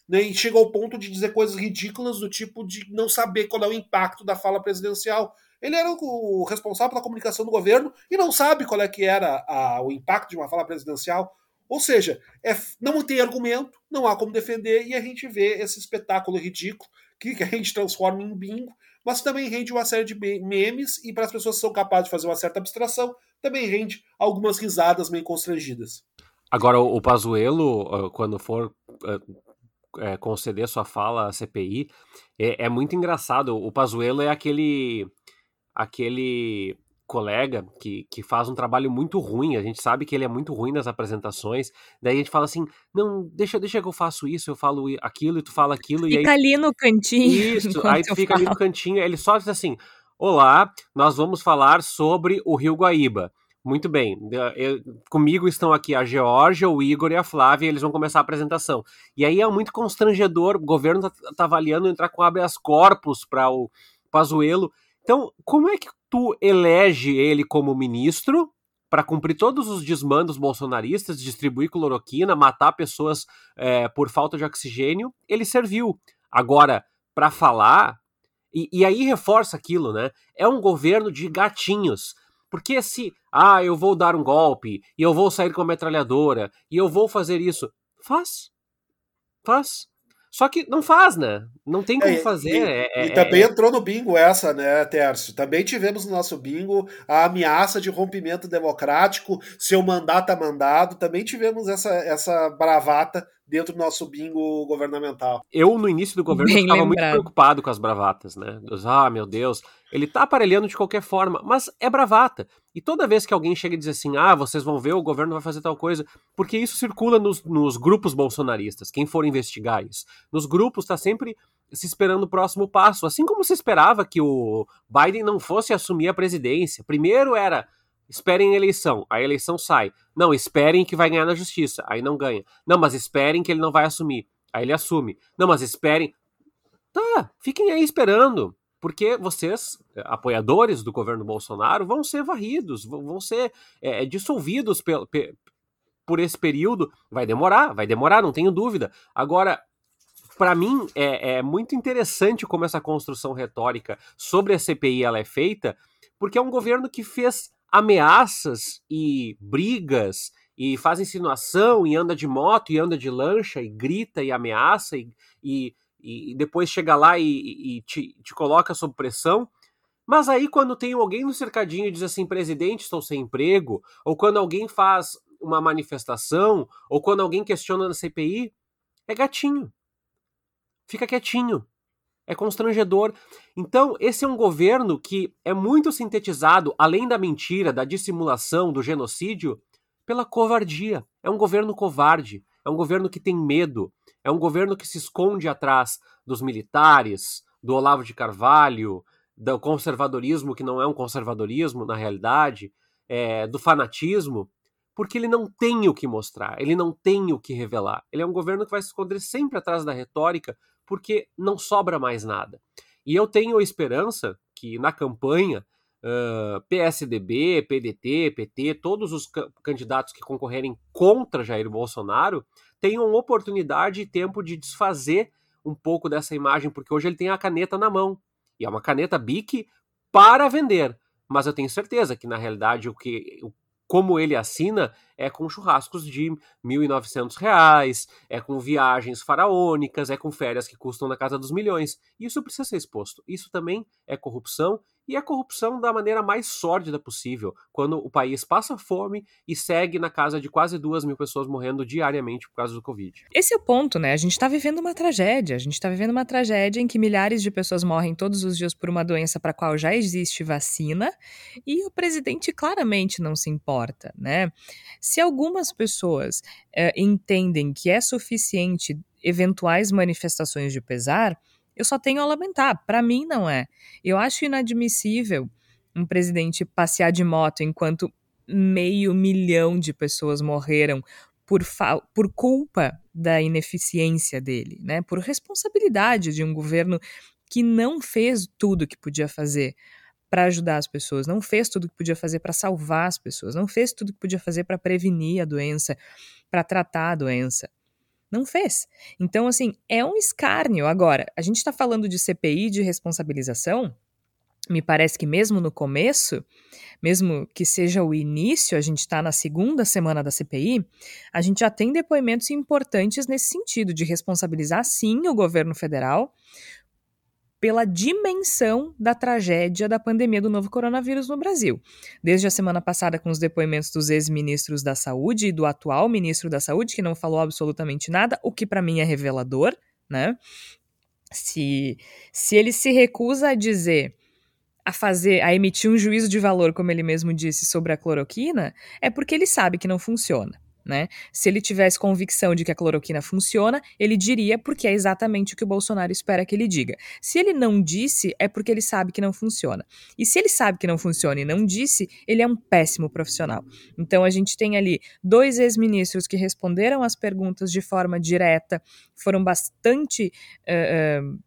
né, e chega ao ponto de dizer coisas ridículas do tipo de não saber qual é o impacto da fala presidencial. Ele era o responsável pela comunicação do governo e não sabe qual é que era a, o impacto de uma fala presidencial. Ou seja, é, não tem argumento, não há como defender, e a gente vê esse espetáculo ridículo que, que a gente transforma em bingo, mas também rende uma série de memes, e para as pessoas que são capazes de fazer uma certa abstração, também rende algumas risadas meio constrangidas. Agora, o Pazuello, quando for é, conceder sua fala à CPI, é, é muito engraçado. O Pazuello é aquele aquele colega que, que faz um trabalho muito ruim, a gente sabe que ele é muito ruim nas apresentações, daí a gente fala assim, não, deixa, deixa que eu faço isso, eu falo aquilo e tu fala aquilo. Fica e aí, ali no cantinho. Isso, aí tu fica falo. ali no cantinho, ele só diz assim, Olá, nós vamos falar sobre o Rio Guaíba. Muito bem, eu, comigo estão aqui a Georgia, o Igor e a Flávia, eles vão começar a apresentação. E aí é muito constrangedor, o governo tá, tá avaliando entrar com habeas corpus para o Pazuello. Então, como é que tu elege ele como ministro para cumprir todos os desmandos bolsonaristas, distribuir cloroquina, matar pessoas é, por falta de oxigênio? Ele serviu. Agora, para falar, e, e aí reforça aquilo, né? É um governo de gatinhos. Porque se, ah, eu vou dar um golpe, e eu vou sair com a metralhadora, e eu vou fazer isso, faz. Faz. Só que não faz, né? Não tem como é, fazer. E, é, e é, também é... entrou no bingo essa, né, Tércio? Também tivemos no nosso bingo a ameaça de rompimento democrático, seu mandato é mandado. Também tivemos essa, essa bravata dentro do nosso bingo governamental. Eu, no início do governo, Bem estava muito preocupado com as bravatas, né? Ah, meu Deus, ele tá aparelhando de qualquer forma, mas é bravata. E toda vez que alguém chega e diz assim, ah, vocês vão ver, o governo vai fazer tal coisa, porque isso circula nos, nos grupos bolsonaristas, quem for investigar isso. Nos grupos está sempre se esperando o próximo passo, assim como se esperava que o Biden não fosse assumir a presidência. Primeiro era Esperem a eleição, a eleição sai. Não, esperem que vai ganhar na justiça, aí não ganha. Não, mas esperem que ele não vai assumir, aí ele assume. Não, mas esperem. Tá, fiquem aí esperando, porque vocês, apoiadores do governo Bolsonaro, vão ser varridos, vão ser é, dissolvidos pe, pe, por esse período. Vai demorar, vai demorar, não tenho dúvida. Agora, para mim, é, é, muito interessante como essa construção retórica sobre a CPI ela é feita, porque é um governo que fez ameaças e brigas e faz insinuação e anda de moto e anda de lancha e grita e ameaça e, e, e depois chega lá e, e te, te, coloca sob pressão. Mas aí quando tem alguém no cercadinho e diz assim, presidente, estou sem emprego, ou quando alguém faz uma manifestação, ou quando alguém questiona na CPI, é gatinho. Fica quietinho é constrangedor. Então, esse é um governo que é muito sintetizado, além da mentira, da dissimulação, do genocídio, pela covardia. É um governo covarde, é um governo que tem medo, é um governo que se esconde atrás dos militares, do Olavo de Carvalho, do conservadorismo que não é um conservadorismo na realidade, é, do fanatismo, porque ele não tem o que mostrar, ele não tem o que revelar. Ele é um governo que vai se esconder sempre atrás da retórica, porque não sobra mais nada. E eu tenho esperança que na campanha uh, PSDB, PDT, PT, todos os candidatos que concorrerem contra Jair Bolsonaro tenham oportunidade e tempo de desfazer um pouco dessa imagem, porque hoje ele tem a caneta na mão. E é uma caneta BIC para vender. Mas eu tenho certeza que, na realidade, o que, como ele assina é com churrascos de R$ 1.900, é com viagens faraônicas, é com férias que custam na casa dos milhões. Isso precisa ser exposto. Isso também é corrupção e é corrupção da maneira mais sórdida possível, quando o país passa fome e segue na casa de quase duas mil pessoas morrendo diariamente por causa do Covid. Esse é o ponto, né? A gente está vivendo uma tragédia. A gente está vivendo uma tragédia em que milhares de pessoas morrem todos os dias por uma doença para a qual já existe vacina e o presidente claramente não se importa, né? Se algumas pessoas é, entendem que é suficiente eventuais manifestações de pesar, eu só tenho a lamentar. Para mim, não é. Eu acho inadmissível um presidente passear de moto enquanto meio milhão de pessoas morreram por, por culpa da ineficiência dele, né? Por responsabilidade de um governo que não fez tudo que podia fazer para ajudar as pessoas, não fez tudo que podia fazer para salvar as pessoas, não fez tudo que podia fazer para prevenir a doença, para tratar a doença. Não fez. Então, assim, é um escárnio. Agora, a gente está falando de CPI de responsabilização. Me parece que mesmo no começo, mesmo que seja o início, a gente está na segunda semana da CPI, a gente já tem depoimentos importantes nesse sentido, de responsabilizar sim o governo federal pela dimensão da tragédia da pandemia do novo coronavírus no Brasil. Desde a semana passada, com os depoimentos dos ex-ministros da Saúde e do atual ministro da Saúde, que não falou absolutamente nada, o que para mim é revelador, né? Se, se ele se recusa a dizer a fazer, a emitir um juízo de valor, como ele mesmo disse, sobre a cloroquina, é porque ele sabe que não funciona. Né? Se ele tivesse convicção de que a cloroquina funciona, ele diria porque é exatamente o que o Bolsonaro espera que ele diga. Se ele não disse, é porque ele sabe que não funciona. E se ele sabe que não funciona e não disse, ele é um péssimo profissional. Então a gente tem ali dois ex-ministros que responderam as perguntas de forma direta, foram bastante. Uh, uh,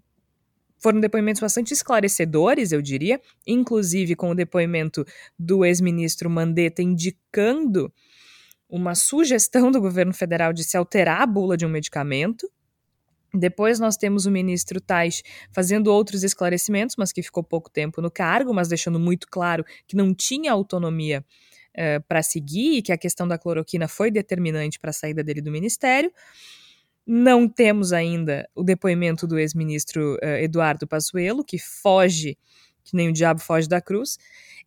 foram depoimentos bastante esclarecedores, eu diria, inclusive com o depoimento do ex-ministro Mandetta indicando uma sugestão do governo federal de se alterar a bula de um medicamento. Depois nós temos o ministro Tais fazendo outros esclarecimentos, mas que ficou pouco tempo no cargo, mas deixando muito claro que não tinha autonomia uh, para seguir e que a questão da cloroquina foi determinante para a saída dele do ministério. Não temos ainda o depoimento do ex-ministro uh, Eduardo Pazuello, que foge, que nem o diabo foge da cruz.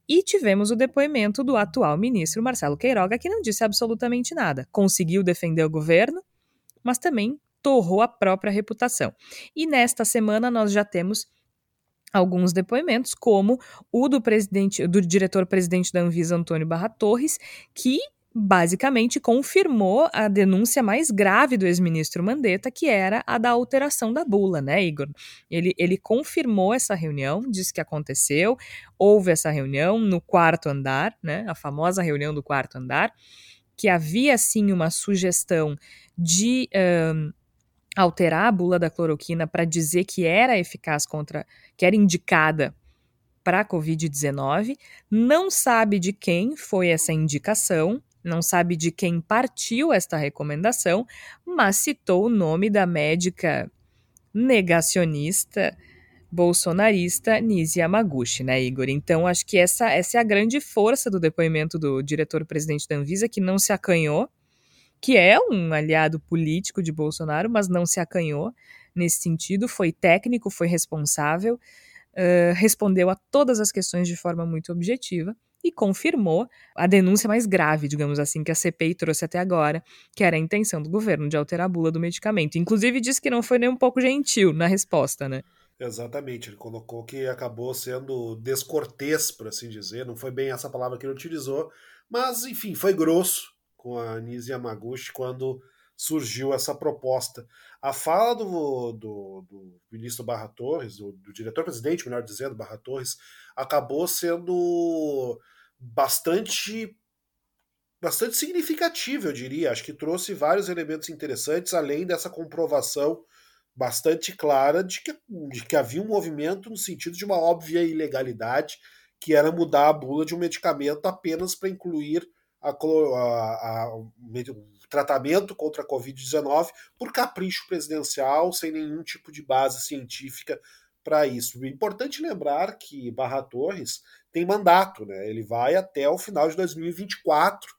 E tivemos o depoimento do atual ministro Marcelo Queiroga, que não disse absolutamente nada. Conseguiu defender o governo, mas também torrou a própria reputação. E nesta semana nós já temos alguns depoimentos, como o do presidente, do diretor-presidente da Anvisa, Antônio Barra Torres, que basicamente confirmou a denúncia mais grave do ex-ministro Mandetta, que era a da alteração da bula, né, Igor? Ele, ele confirmou essa reunião, disse que aconteceu, houve essa reunião no quarto andar, né, a famosa reunião do quarto andar, que havia sim uma sugestão de um, alterar a bula da cloroquina para dizer que era eficaz contra, que era indicada para a Covid-19, não sabe de quem foi essa indicação, não sabe de quem partiu esta recomendação, mas citou o nome da médica negacionista bolsonarista Nisi Yamaguchi, né, Igor? Então, acho que essa, essa é a grande força do depoimento do diretor-presidente da Anvisa, que não se acanhou, que é um aliado político de Bolsonaro, mas não se acanhou nesse sentido, foi técnico, foi responsável, uh, respondeu a todas as questões de forma muito objetiva e confirmou a denúncia mais grave, digamos assim, que a CPI trouxe até agora, que era a intenção do governo de alterar a bula do medicamento. Inclusive disse que não foi nem um pouco gentil na resposta, né? Exatamente, ele colocou que acabou sendo descortês, por assim dizer, não foi bem essa palavra que ele utilizou, mas enfim, foi grosso com a Nise Yamaguchi quando surgiu essa proposta. A fala do, do, do ministro Barra Torres, do, do diretor-presidente, melhor dizendo, Barra Torres, acabou sendo bastante bastante significativo, eu diria. Acho que trouxe vários elementos interessantes, além dessa comprovação bastante clara de que, de que havia um movimento no sentido de uma óbvia ilegalidade, que era mudar a bula de um medicamento apenas para incluir a, a, a, o tratamento contra a Covid-19 por capricho presidencial, sem nenhum tipo de base científica para isso. É importante lembrar que Barra Torres tem mandato, né? Ele vai até o final de 2024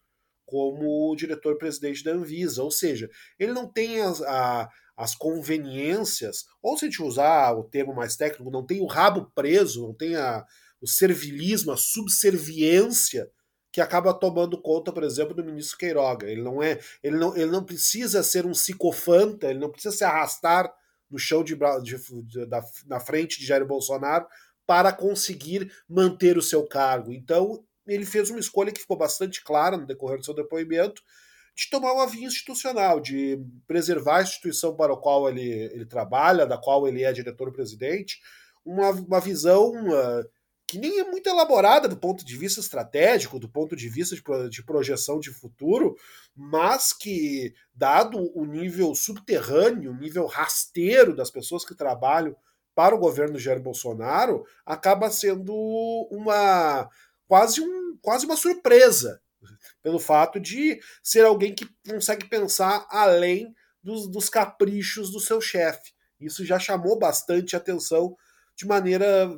como diretor-presidente da Anvisa, ou seja, ele não tem as, a, as conveniências, ou se a gente usar o termo mais técnico, não tem o rabo preso, não tem a, o servilismo, a subserviência que acaba tomando conta, por exemplo, do ministro Queiroga. Ele não é, ele não, ele não precisa ser um psicofanta, ele não precisa se arrastar no chão de, de, de da, na frente de Jair Bolsonaro para conseguir manter o seu cargo. Então, ele fez uma escolha que ficou bastante clara no decorrer do seu depoimento, de tomar uma via institucional, de preservar a instituição para a qual ele, ele trabalha, da qual ele é diretor-presidente, uma, uma visão uh, que nem é muito elaborada do ponto de vista estratégico, do ponto de vista de, de projeção de futuro, mas que, dado o nível subterrâneo, o nível rasteiro das pessoas que trabalham para o governo Jair Bolsonaro, acaba sendo uma quase, um, quase uma surpresa pelo fato de ser alguém que consegue pensar além dos, dos caprichos do seu chefe. Isso já chamou bastante atenção de maneira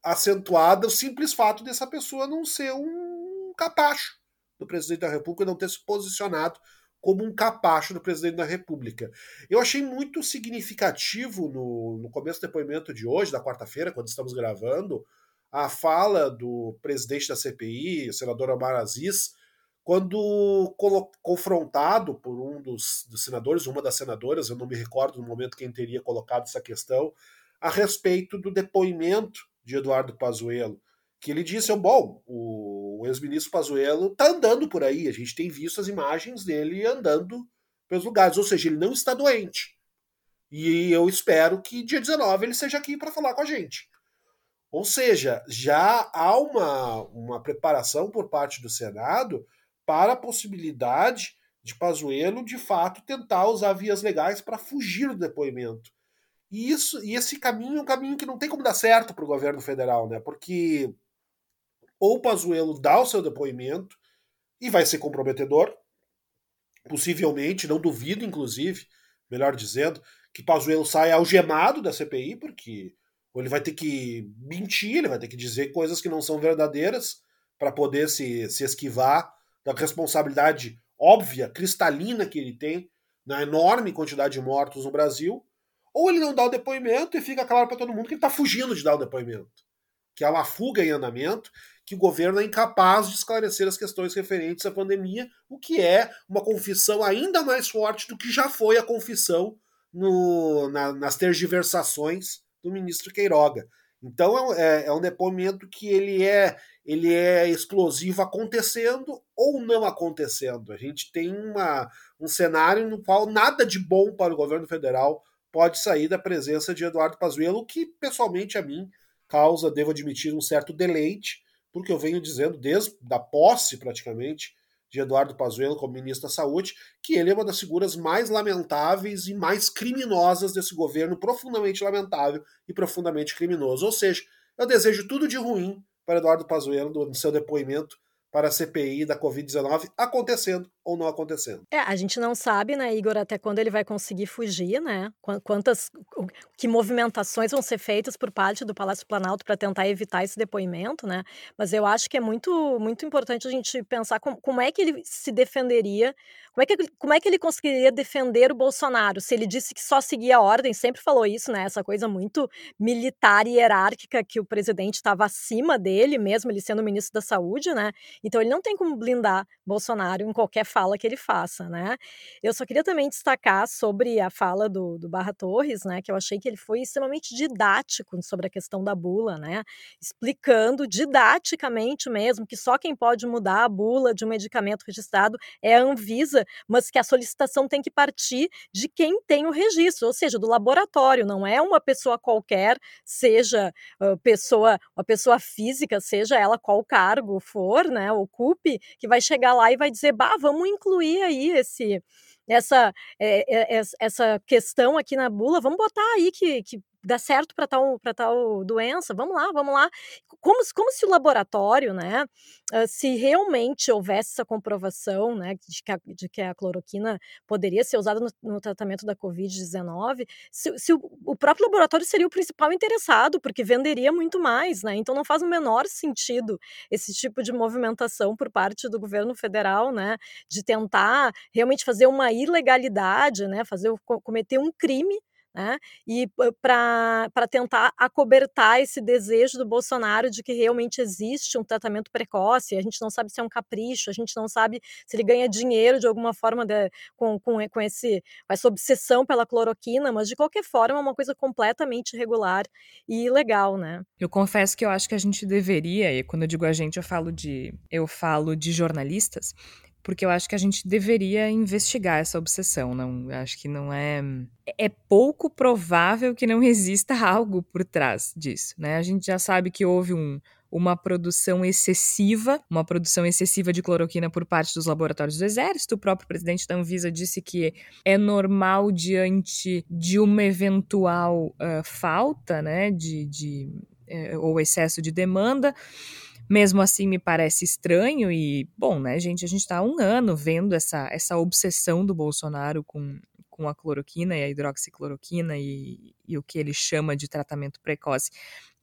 acentuada o simples fato dessa pessoa não ser um capacho do presidente da República, não ter se posicionado como um capacho do presidente da República. Eu achei muito significativo no, no começo do depoimento de hoje, da quarta-feira, quando estamos gravando, a fala do presidente da CPI, o senador Omar Aziz, quando confrontado por um dos, dos senadores, uma das senadoras, eu não me recordo no momento quem teria colocado essa questão, a respeito do depoimento de Eduardo Pazuello, que ele disse, bom, o ex-ministro Pazuello está andando por aí, a gente tem visto as imagens dele andando pelos lugares, ou seja, ele não está doente. E eu espero que dia 19 ele seja aqui para falar com a gente. Ou seja, já há uma, uma preparação por parte do Senado para a possibilidade de Pazuello, de fato, tentar usar vias legais para fugir do depoimento. E, isso, e esse caminho é um caminho que não tem como dar certo para o governo federal, né? Porque ou Pazuello dá o seu depoimento e vai ser comprometedor, possivelmente, não duvido, inclusive, melhor dizendo, que Pazuello saia algemado da CPI, porque ou ele vai ter que mentir, ele vai ter que dizer coisas que não são verdadeiras para poder se, se esquivar da responsabilidade óbvia, cristalina que ele tem na enorme quantidade de mortos no Brasil, ou ele não dá o depoimento e fica claro para todo mundo que ele está fugindo de dar o depoimento. Que há uma fuga em andamento, que o governo é incapaz de esclarecer as questões referentes à pandemia, o que é uma confissão ainda mais forte do que já foi a confissão no, na, nas tergiversações do ministro Queiroga. Então é, é, um depoimento que ele é ele é explosivo acontecendo ou não acontecendo. A gente tem uma, um cenário no qual nada de bom para o governo federal pode sair da presença de Eduardo Pazuello, que pessoalmente a mim causa, devo admitir, um certo deleite, porque eu venho dizendo desde a posse praticamente de Eduardo Pazuello como ministro da Saúde, que ele é uma das figuras mais lamentáveis e mais criminosas desse governo, profundamente lamentável e profundamente criminoso. Ou seja, eu desejo tudo de ruim para Eduardo Pazuello no seu depoimento para a CPI da Covid-19 acontecendo ou não acontecendo. É, a gente não sabe, né, Igor, até quando ele vai conseguir fugir, né? Quantas, que movimentações vão ser feitas por parte do Palácio Planalto para tentar evitar esse depoimento, né? Mas eu acho que é muito, muito importante a gente pensar como, como é que ele se defenderia como é, que, como é que ele conseguiria defender o Bolsonaro? Se ele disse que só seguia a ordem, sempre falou isso, né? Essa coisa muito militar e hierárquica que o presidente estava acima dele, mesmo ele sendo ministro da Saúde, né? Então ele não tem como blindar Bolsonaro em qualquer fala que ele faça, né? Eu só queria também destacar sobre a fala do, do Barra Torres, né? Que eu achei que ele foi extremamente didático sobre a questão da bula, né? Explicando didaticamente mesmo que só quem pode mudar a bula de um medicamento registrado é a Anvisa mas que a solicitação tem que partir de quem tem o registro, ou seja, do laboratório, não é uma pessoa qualquer, seja uh, pessoa, uma pessoa física, seja ela qual cargo for, né, ocupe, que vai chegar lá e vai dizer, bah, vamos incluir aí esse essa, é, essa questão aqui na bula, vamos botar aí que, que dá certo para tal, tal doença, vamos lá, vamos lá. Como, como se o laboratório, né, se realmente houvesse essa comprovação, né, de que a, de que a cloroquina poderia ser usada no, no tratamento da Covid-19, se, se o, o, próprio laboratório seria o principal interessado, porque venderia muito mais, né, então não faz o menor sentido esse tipo de movimentação por parte do governo federal, né, de tentar realmente fazer uma ilegalidade, né, fazer, cometer um crime né? E para tentar acobertar esse desejo do Bolsonaro de que realmente existe um tratamento precoce, a gente não sabe se é um capricho, a gente não sabe se ele ganha dinheiro de alguma forma de, com, com, com, esse, com essa obsessão pela cloroquina, mas de qualquer forma é uma coisa completamente irregular e ilegal, né? Eu confesso que eu acho que a gente deveria, e quando eu digo a gente, eu falo de eu falo de jornalistas, porque eu acho que a gente deveria investigar essa obsessão. Não, acho que não é é pouco provável que não exista algo por trás disso, né? A gente já sabe que houve um, uma produção excessiva, uma produção excessiva de cloroquina por parte dos laboratórios do Exército. O próprio presidente da Anvisa disse que é normal diante de uma eventual uh, falta, né, de, de uh, ou excesso de demanda. Mesmo assim, me parece estranho e, bom, né, gente, a gente está há um ano vendo essa, essa obsessão do Bolsonaro com, com a cloroquina e a hidroxicloroquina e, e o que ele chama de tratamento precoce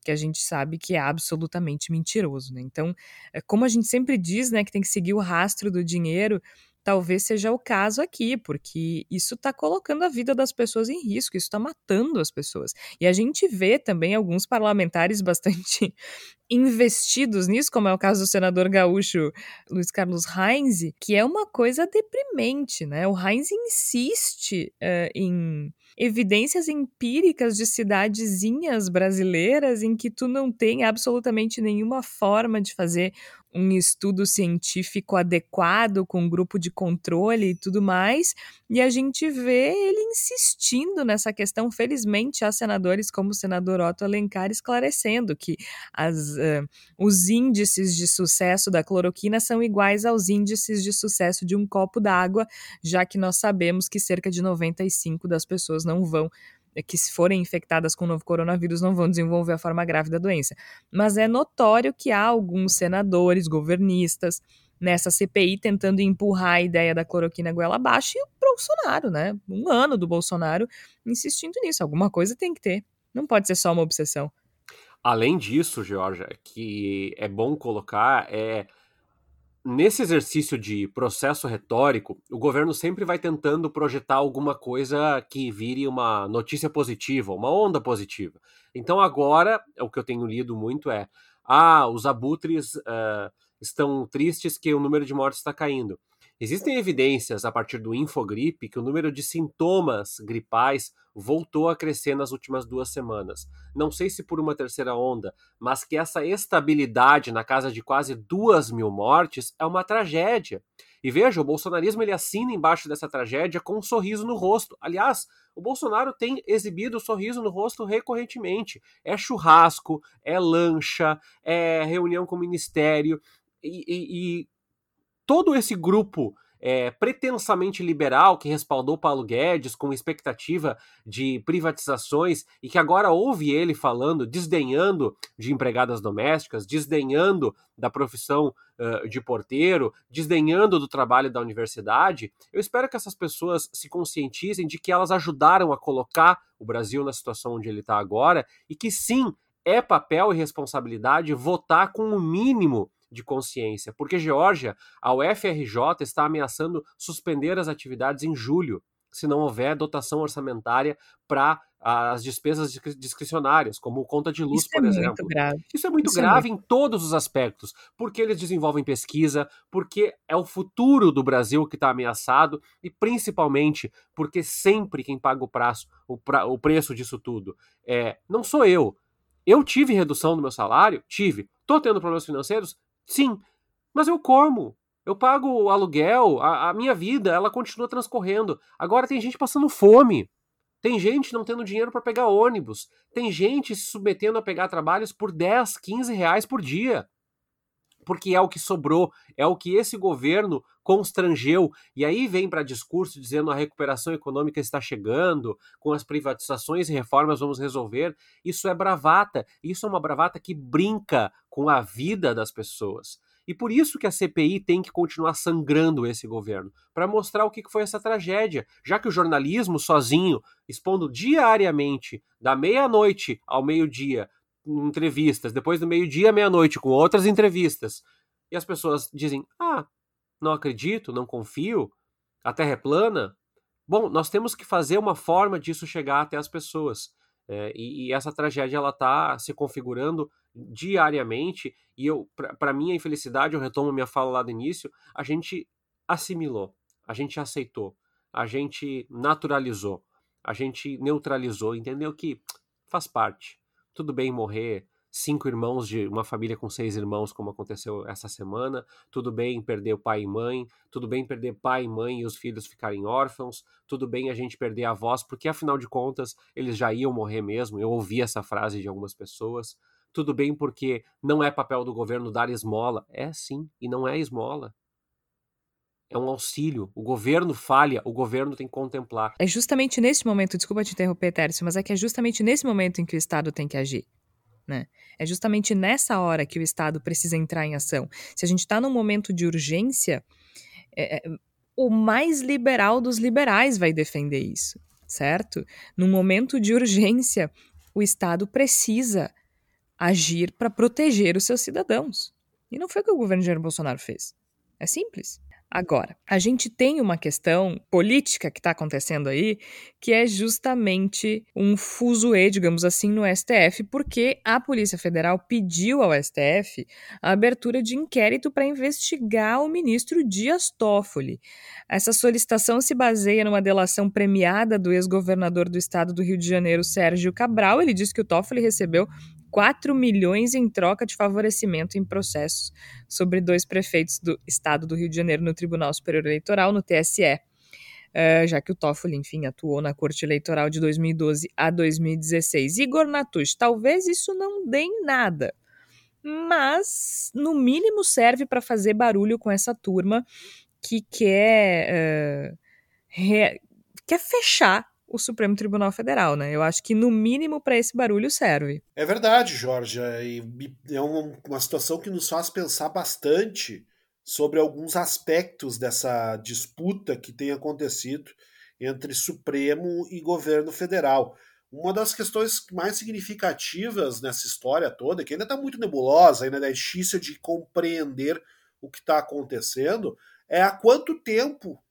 que a gente sabe que é absolutamente mentiroso, né? Então, é como a gente sempre diz, né, que tem que seguir o rastro do dinheiro, talvez seja o caso aqui, porque isso está colocando a vida das pessoas em risco, isso está matando as pessoas. E a gente vê também alguns parlamentares bastante investidos nisso, como é o caso do senador gaúcho Luiz Carlos Heinz, que é uma coisa deprimente, né? O Heinz insiste uh, em evidências empíricas de cidadezinhas brasileiras em que tu não tem absolutamente nenhuma forma de fazer um estudo científico adequado com um grupo de controle e tudo mais, e a gente vê ele insistindo nessa questão. Felizmente, há senadores como o senador Otto Alencar esclarecendo que as, uh, os índices de sucesso da cloroquina são iguais aos índices de sucesso de um copo d'água, já que nós sabemos que cerca de 95 das pessoas não vão é que se forem infectadas com o novo coronavírus não vão desenvolver a forma grave da doença. Mas é notório que há alguns senadores, governistas, nessa CPI tentando empurrar a ideia da cloroquina goela abaixo e o Bolsonaro, né? Um ano do Bolsonaro insistindo nisso. Alguma coisa tem que ter. Não pode ser só uma obsessão. Além disso, Georgia, que é bom colocar, é nesse exercício de processo retórico, o governo sempre vai tentando projetar alguma coisa que vire uma notícia positiva, uma onda positiva. Então agora, o que eu tenho lido muito é: ah, os abutres uh, estão tristes que o número de mortes está caindo. Existem evidências a partir do Infogripe que o número de sintomas gripais voltou a crescer nas últimas duas semanas. Não sei se por uma terceira onda, mas que essa estabilidade na casa de quase duas mil mortes é uma tragédia. E veja, o bolsonarismo ele assina embaixo dessa tragédia com um sorriso no rosto. Aliás, o Bolsonaro tem exibido o sorriso no rosto recorrentemente. É churrasco, é lancha, é reunião com o ministério. e, e, e todo esse grupo é, pretensamente liberal que respaldou Paulo Guedes com expectativa de privatizações e que agora ouve ele falando, desdenhando de empregadas domésticas, desdenhando da profissão uh, de porteiro, desdenhando do trabalho da universidade, eu espero que essas pessoas se conscientizem de que elas ajudaram a colocar o Brasil na situação onde ele está agora e que sim, é papel e responsabilidade votar com o mínimo de consciência, porque Geórgia, a UFRJ está ameaçando suspender as atividades em julho, se não houver dotação orçamentária para as despesas discricionárias, como conta de luz, Isso por é exemplo. Muito grave. Isso é muito Isso é grave muito... em todos os aspectos, porque eles desenvolvem pesquisa, porque é o futuro do Brasil que está ameaçado e principalmente porque sempre quem paga o, prazo, o, pra, o preço disso tudo é não sou eu. Eu tive redução do meu salário, tive. Estou tendo problemas financeiros, Sim, mas eu como. Eu pago o aluguel, a, a minha vida, ela continua transcorrendo. Agora tem gente passando fome. Tem gente não tendo dinheiro para pegar ônibus. Tem gente se submetendo a pegar trabalhos por 10, 15 reais por dia. Porque é o que sobrou, é o que esse governo constrangeu. E aí vem para discurso dizendo a recuperação econômica está chegando, com as privatizações e reformas vamos resolver. Isso é bravata. Isso é uma bravata que brinca com a vida das pessoas. E por isso que a CPI tem que continuar sangrando esse governo, para mostrar o que foi essa tragédia, já que o jornalismo sozinho, expondo diariamente, da meia-noite ao meio-dia, entrevistas, depois do meio-dia meia-noite, com outras entrevistas, e as pessoas dizem: ah, não acredito, não confio, a Terra é plana. Bom, nós temos que fazer uma forma disso chegar até as pessoas. É, e, e, essa tragédia ela está se configurando diariamente. E eu para minha infelicidade eu retomo minha fala lá do início a gente assimilou a gente aceitou a gente naturalizou a gente neutralizou entendeu? Que faz parte tudo bem morrer cinco irmãos de uma família com seis irmãos, como aconteceu essa semana. Tudo bem perder o pai e mãe, tudo bem perder pai e mãe e os filhos ficarem órfãos, tudo bem a gente perder avós, porque afinal de contas eles já iam morrer mesmo. Eu ouvi essa frase de algumas pessoas. Tudo bem porque não é papel do governo dar esmola. É sim, e não é esmola é um auxílio. O governo falha, o governo tem que contemplar. É justamente nesse momento, desculpa te interromper, Tércio, mas é que é justamente nesse momento em que o Estado tem que agir. Né? É justamente nessa hora que o Estado precisa entrar em ação. Se a gente está num momento de urgência, é, é, o mais liberal dos liberais vai defender isso, certo? Num momento de urgência, o Estado precisa agir para proteger os seus cidadãos. E não foi o que o governo Jair Bolsonaro fez. É simples. Agora, a gente tem uma questão política que está acontecendo aí, que é justamente um fuzuê, digamos assim, no STF, porque a Polícia Federal pediu ao STF a abertura de inquérito para investigar o ministro Dias Toffoli. Essa solicitação se baseia numa delação premiada do ex-governador do estado do Rio de Janeiro, Sérgio Cabral. Ele diz que o Toffoli recebeu 4 milhões em troca de favorecimento em processos sobre dois prefeitos do estado do Rio de Janeiro no Tribunal Superior Eleitoral, no TSE. Uh, eh, já que o Toffoli, enfim, atuou na Corte Eleitoral de 2012 a 2016. Igor Natush, talvez isso não dê em nada, mas no mínimo serve para fazer barulho com essa turma que quer, uh, quer fechar o Supremo Tribunal Federal, né? Eu acho que no mínimo para esse barulho serve. É verdade, Jorge. E é uma situação que nos faz pensar bastante sobre alguns aspectos dessa disputa que tem acontecido entre Supremo e governo federal. Uma das questões mais significativas nessa história toda, que ainda está muito nebulosa, ainda é difícil de compreender o que está acontecendo, é há quanto tempo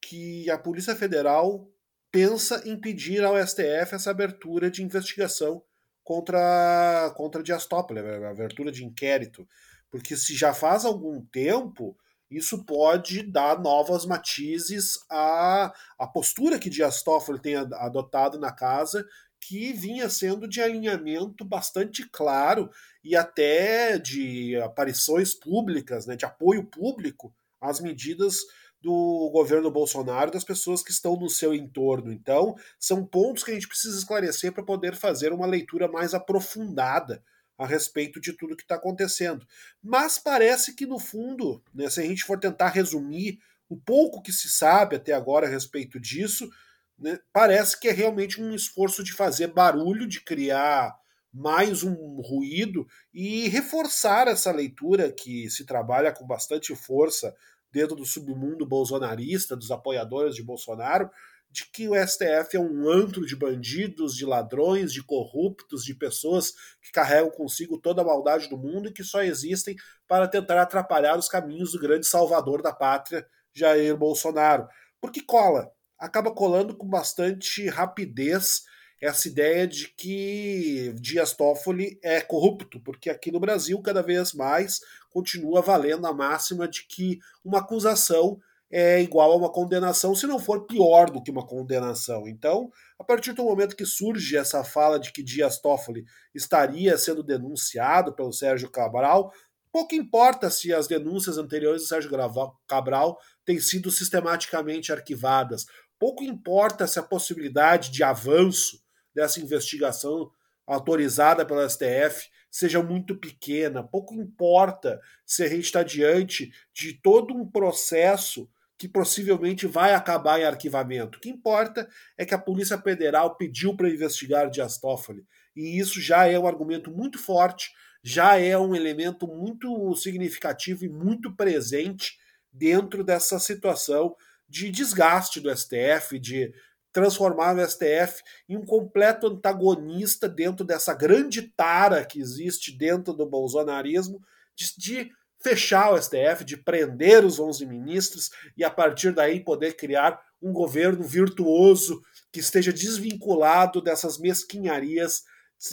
que a Polícia Federal pensa em pedir ao STF essa abertura de investigação contra, contra Dias Toffoli, a abertura de inquérito. Porque se já faz algum tempo, isso pode dar novas matizes à, à postura que Dias Toffoli tem adotado na casa, que vinha sendo de alinhamento bastante claro e até de aparições públicas, né, de apoio público às medidas do governo Bolsonaro, das pessoas que estão no seu entorno. Então, são pontos que a gente precisa esclarecer para poder fazer uma leitura mais aprofundada a respeito de tudo que está acontecendo. Mas parece que, no fundo, né, se a gente for tentar resumir o pouco que se sabe até agora a respeito disso, né, parece que é realmente um esforço de fazer barulho, de criar mais um ruído e reforçar essa leitura que se trabalha com bastante força dentro do submundo bolsonarista, dos apoiadores de Bolsonaro, de que o STF é um antro de bandidos, de ladrões, de corruptos, de pessoas que carregam consigo toda a maldade do mundo e que só existem para tentar atrapalhar os caminhos do grande salvador da pátria, Jair Bolsonaro. Porque cola, acaba colando com bastante rapidez essa ideia de que Dias Toffoli é corrupto, porque aqui no Brasil, cada vez mais, continua valendo a máxima de que uma acusação é igual a uma condenação, se não for pior do que uma condenação. Então, a partir do momento que surge essa fala de que Dias Toffoli estaria sendo denunciado pelo Sérgio Cabral, pouco importa se as denúncias anteriores do Sérgio Cabral têm sido sistematicamente arquivadas. Pouco importa se a possibilidade de avanço dessa investigação autorizada pela STF seja muito pequena. Pouco importa se a gente está diante de todo um processo que possivelmente vai acabar em arquivamento. O que importa é que a Polícia Federal pediu para investigar Dias Toffoli. E isso já é um argumento muito forte, já é um elemento muito significativo e muito presente dentro dessa situação de desgaste do STF, de transformar o STF em um completo antagonista dentro dessa grande tara que existe dentro do bolsonarismo, de, de fechar o STF, de prender os 11 ministros e a partir daí poder criar um governo virtuoso que esteja desvinculado dessas mesquinharias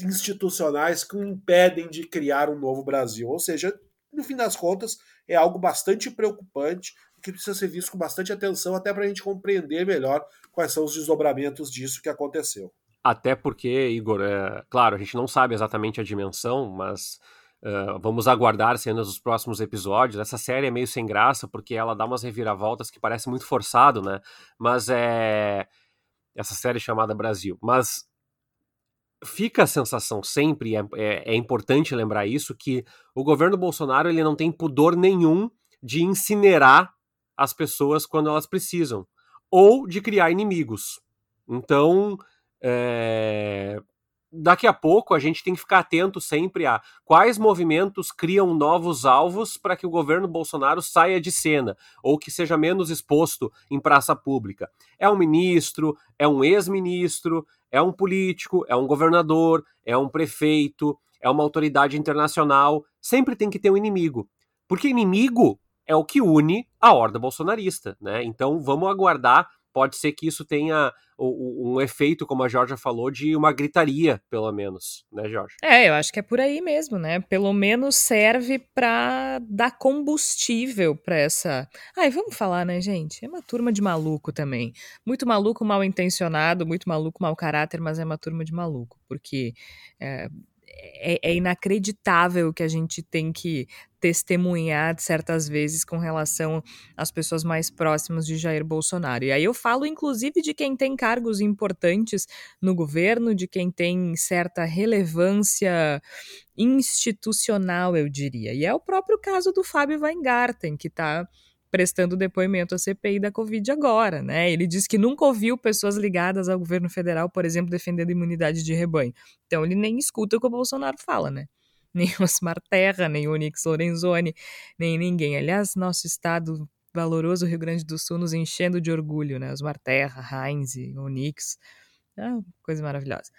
institucionais que o impedem de criar um novo Brasil. Ou seja, no fim das contas, é algo bastante preocupante que precisa ser visto com bastante atenção, até para a gente compreender melhor quais são os desdobramentos disso que aconteceu. Até porque, Igor, é, claro, a gente não sabe exatamente a dimensão, mas uh, vamos aguardar cenas dos próximos episódios. Essa série é meio sem graça, porque ela dá umas reviravoltas que parecem muito forçado, né? Mas é. Essa série chamada Brasil. Mas fica a sensação sempre, é, é, é, importante lembrar isso, que o governo Bolsonaro ele não tem pudor nenhum de incinerar as pessoas quando elas precisam, ou de criar inimigos. Então, é, daqui a pouco a gente tem que ficar atento sempre a quais movimentos criam novos alvos para que o governo Bolsonaro saia de cena ou que seja menos exposto em praça pública. É um ministro, é um ex-ministro, é um político, é um governador, é um prefeito, é uma autoridade internacional. Sempre tem que ter um inimigo. Porque inimigo é o que une a horda bolsonarista, né? Então vamos aguardar. Pode ser que isso tenha um, efeito, como a Georgia falou, de uma gritaria, pelo menos, né, Jorge? É, eu acho que é por aí mesmo, né? Pelo menos serve para dar combustível para essa. Ai, vamos falar, né, gente? É uma turma de maluco também. Muito maluco, mal intencionado, muito maluco, mau caráter, mas é uma turma de maluco, porque. É é, é, inacreditável que a gente tem que testemunhar certas vezes com relação às pessoas mais próximas de Jair Bolsonaro. E aí eu falo, inclusive, de quem tem cargos importantes no governo, de quem tem certa relevância institucional, eu diria. E é o próprio caso do Fábio Weingarten, que está prestando depoimento à CPI da Covid agora, né? Ele diz que nunca ouviu pessoas ligadas ao governo federal, por exemplo, defendendo imunidade de rebanho. Então ele nem escuta o que o Bolsonaro fala, né? Nem Osmar Terra, nem Onix Lorenzoni, nem ninguém. Aliás, nosso estado valoroso Rio Grande do Sul nos enchendo de orgulho, né? Osmar Terra, Heinz, Onix, é coisa maravilhosa.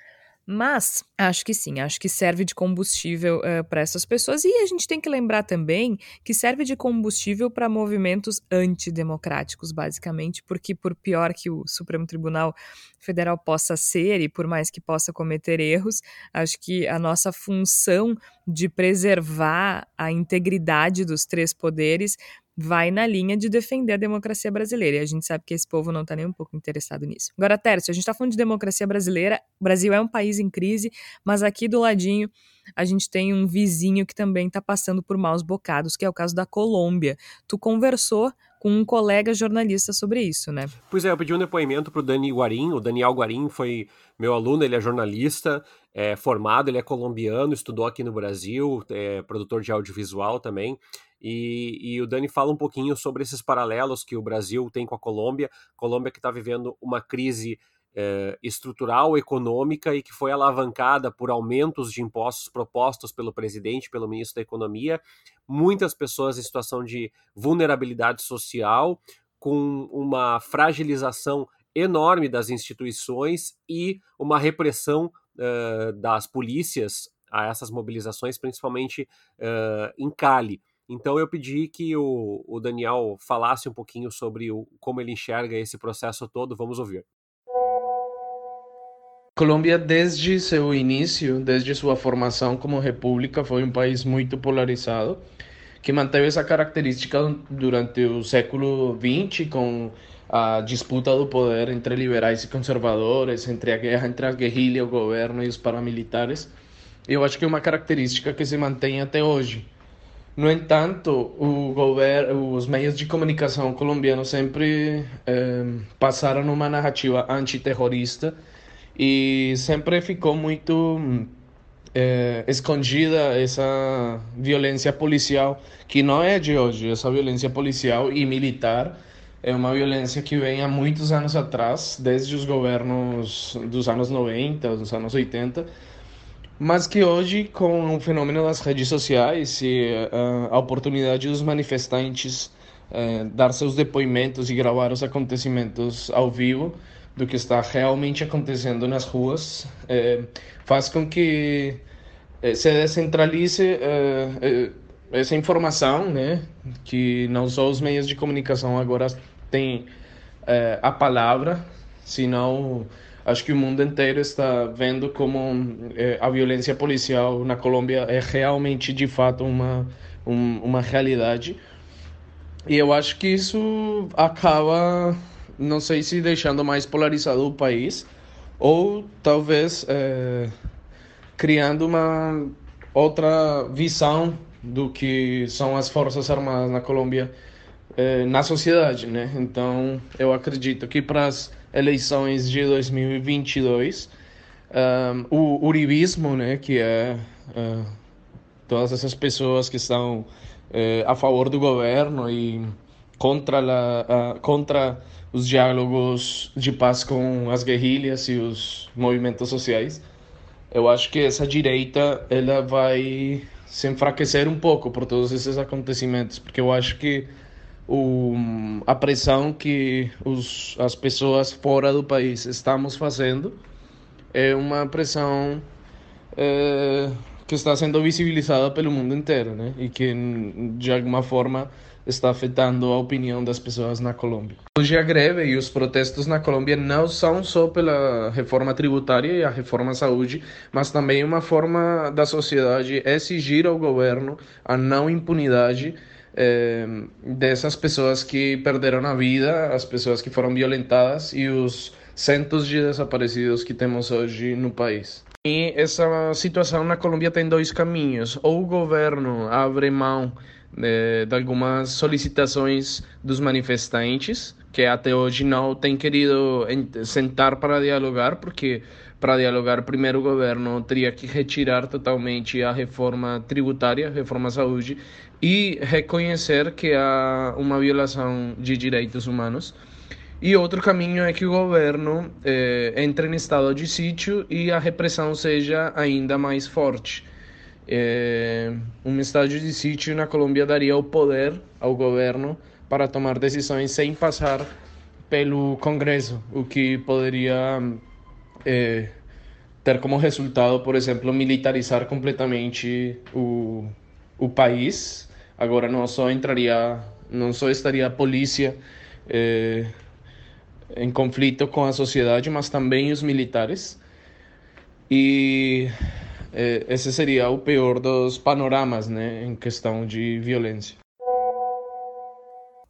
Mas acho que sim, acho que serve de combustível uh, eh, para essas pessoas. E a gente tem que lembrar também que serve de combustível para movimentos antidemocráticos, basicamente, porque por pior que o Supremo Tribunal Federal possa ser e por mais que possa cometer erros, acho que a nossa função de preservar a integridade dos três poderes vai na linha de defender a democracia brasileira. E a gente sabe que esse povo não está nem um pouco interessado nisso. Agora, Tércio, a gente está falando de democracia brasileira. O Brasil é um país em crise, mas aqui do ladinho a gente tem um vizinho que também está passando por maus bocados, que é o caso da Colômbia. Tu conversou com um colega jornalista sobre isso, né? Pois é, eu pedi um depoimento para o Dani Guarim. O Daniel Guarim foi meu aluno, ele é jornalista, é formado, ele é colombiano, estudou aqui no Brasil, é produtor de audiovisual também. E, e, o Dani fala um pouquinho sobre esses paralelos que o Brasil tem com a Colômbia. Colômbia que está vivendo uma crise eh, estrutural, econômica e que foi alavancada por aumentos de impostos propostos pelo presidente, pelo ministro da Economia. Muitas pessoas em situação de vulnerabilidade social, com uma fragilização enorme das instituições e uma repressão uh, das polícias a essas mobilizações, principalmente uh, em Cali. Então eu pedi que o, o Daniel falasse um pouquinho sobre o, como ele enxerga esse processo todo. Vamos ouvir. Colômbia, desde seu início, desde sua formação como república, foi um país muito polarizado, que manteve essa característica durante o século XX, com a disputa do poder entre liberais e conservadores, entre a guerra entre a guerrilha, o governo e os paramilitares. Eu acho que é uma característica que se mantém até hoje. No entanto, os meios de comunicação colombianos sempre eh, passaram uma narrativa antiterrorista e sempre ficou muito é, escondida essa violência policial, que não é de hoje, essa violência policial e militar é uma violência que vem há muitos anos atrás, desde os governos dos anos 90, dos anos 80, mas que hoje, com o fenômeno das redes sociais e uh, a oportunidade dos manifestantes uh, dar seus depoimentos e gravar os acontecimentos ao vivo do que está realmente acontecendo nas ruas, uh, faz com que se descentralize essa informação, né, que não só os meios de comunicação agora tem é, a palavra, senão acho que o mundo inteiro está vendo como é, a violência policial na Colômbia é realmente, de fato, uma, um, uma realidade. E eu acho que isso acaba, não sei se deixando mais polarizado o país, ou talvez é, criando uma outra visão do que são as Forças Armadas na Colômbia eh, na sociedade, né? Então, eu acredito que para as eleições de 2022, um, o uribismo, né, que é uh, todas essas pessoas que estão uh, a favor do governo e contra, la, uh, contra os diálogos de paz com as guerrilhas e os movimentos sociais, eu acho que essa direita ela vai se enfraquecer um pouco por todos esses acontecimentos, porque eu acho que o, a pressão que os, as pessoas fora do país estamos fazendo é uma pressão é, que está sendo visibilizada pelo mundo inteiro, né? E que de alguma forma está afetando a opinião das pessoas na Colômbia. Hoje a greve e os protestos na Colômbia não são só pela reforma tributária e a reforma saúde, mas também uma forma da sociedade exigir ao governo a não impunidade é, dessas pessoas que perderam a vida, as pessoas que foram violentadas e os centos de desaparecidos que temos hoje no país. E essa situação na Colômbia tem dois caminhos: ou o governo abre mão de, de algumas solicitações dos manifestantes, que até hoje não tem querido sentar para dialogar, porque para dialogar, primeiro o governo teria que retirar totalmente a reforma tributária, reforma saúde, e reconhecer que há uma violação de direitos humanos. E outro caminho é que o governo eh, entre em estado de sítio e a repressão seja ainda mais forte. Eh, um estado de sítio na Colômbia daria o poder ao governo para tomar decisões sem passar pelo Congresso, o que poderia eh, ter como resultado, por exemplo, militarizar completamente o, o país. Agora não só entraria, não só estaria a polícia eh, em conflito com a sociedade, mas também os militares. E eh, esse seria o pior dos panoramas, né, em questão de violência.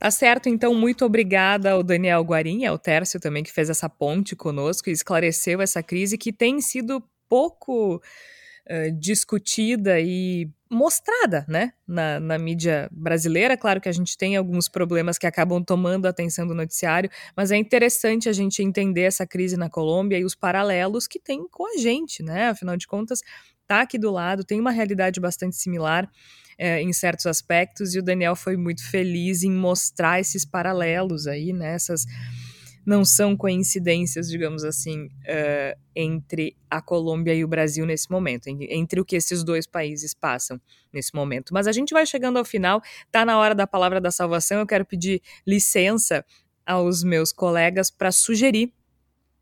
Tá certo, então, muito obrigada ao Daniel Guarim, ao Tércio também, que fez essa ponte conosco e esclareceu essa crise que tem sido pouco uh, discutida e mostrada, né, na, na, mídia brasileira. Claro que a gente tem alguns problemas que acabam tomando a atenção do noticiário, mas é interessante a gente entender essa crise na Colômbia e os paralelos que tem com a gente, né? Afinal de contas, tá aqui do lado, tem uma realidade bastante similar é, em certos aspectos, e o Daniel foi muito feliz em mostrar esses paralelos aí, né? Essas não são coincidências, digamos assim, uh, entre a Colômbia e o Brasil nesse momento, entre o que esses dois países passam nesse momento. Mas a gente vai chegando ao final, tá na hora da palavra da salvação. Eu quero pedir licença aos meus colegas para sugerir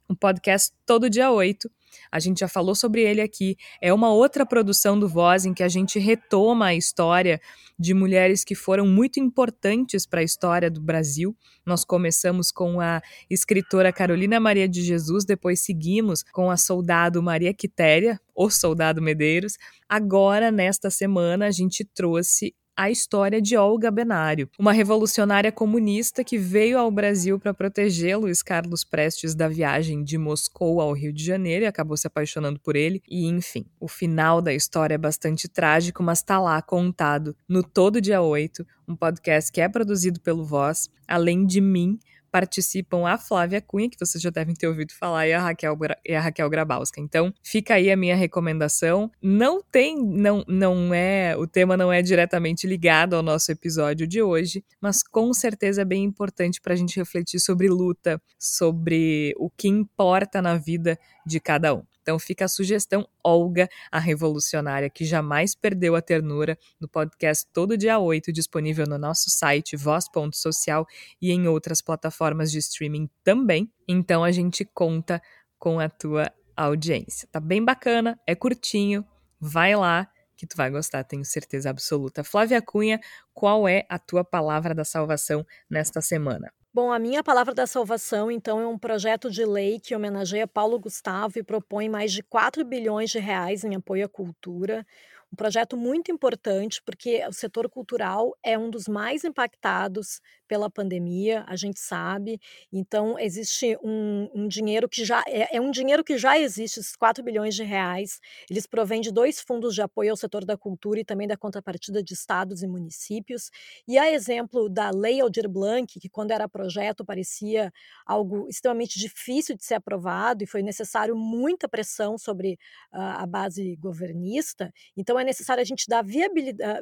um podcast todo dia 8 a gente já falou sobre ele aqui. É uma outra produção do Voz em que a gente retoma a história de mulheres que foram muito importantes para a história do Brasil. Nós começamos com a escritora Carolina Maria de Jesus, depois seguimos com a soldado Maria Quitéria, o soldado Medeiros. Agora, nesta semana, a gente trouxe a história de Olga Benário, uma revolucionária comunista que veio ao Brasil para proteger Luiz Carlos Prestes da viagem de Moscou ao Rio de Janeiro e acabou se apaixonando por ele. E enfim, o final da história é bastante trágico, mas está lá contado no Todo Dia 8, um podcast que é produzido pelo Voz, além de mim participam a Flávia Cunha, que vocês já devem ter ouvido falar, e a Raquel, e a Raquel Grabowska. Então, fica aí a minha recomendação. Não tem, não, não é, o tema não é diretamente ligado ao nosso episódio de hoje, mas com certeza é bem importante para a gente refletir sobre luta, sobre o que importa na vida de cada um. Então fica a sugestão Olga, a revolucionária que jamais perdeu a ternura, no podcast todo dia 8, disponível no nosso site voz.social e em outras plataformas de streaming também. Então a gente conta com a tua audiência. Tá bem bacana, é curtinho, vai lá que tu vai gostar, tenho certeza absoluta. Flávia Cunha, qual é a tua palavra da salvação nesta semana? Bom, a minha palavra da salvação, então, é um projeto de lei que homenageia Paulo Gustavo e propõe mais de 4 bilhões de reais em apoio à cultura, um projeto muito importante, porque o setor cultural é um dos mais impactados pela pandemia, a gente sabe. Então, existe um, um dinheiro que já é, é, um dinheiro que já existe, esses 4 bilhões de reais. Eles provêm de dois fundos de apoio ao setor da cultura e também da contrapartida de estados e municípios. E a exemplo da Lei Aldir Blanc, que quando era projeto parecia algo extremamente difícil de ser aprovado e foi necessário muita pressão sobre uh, a base governista. Então, é necessário a gente dar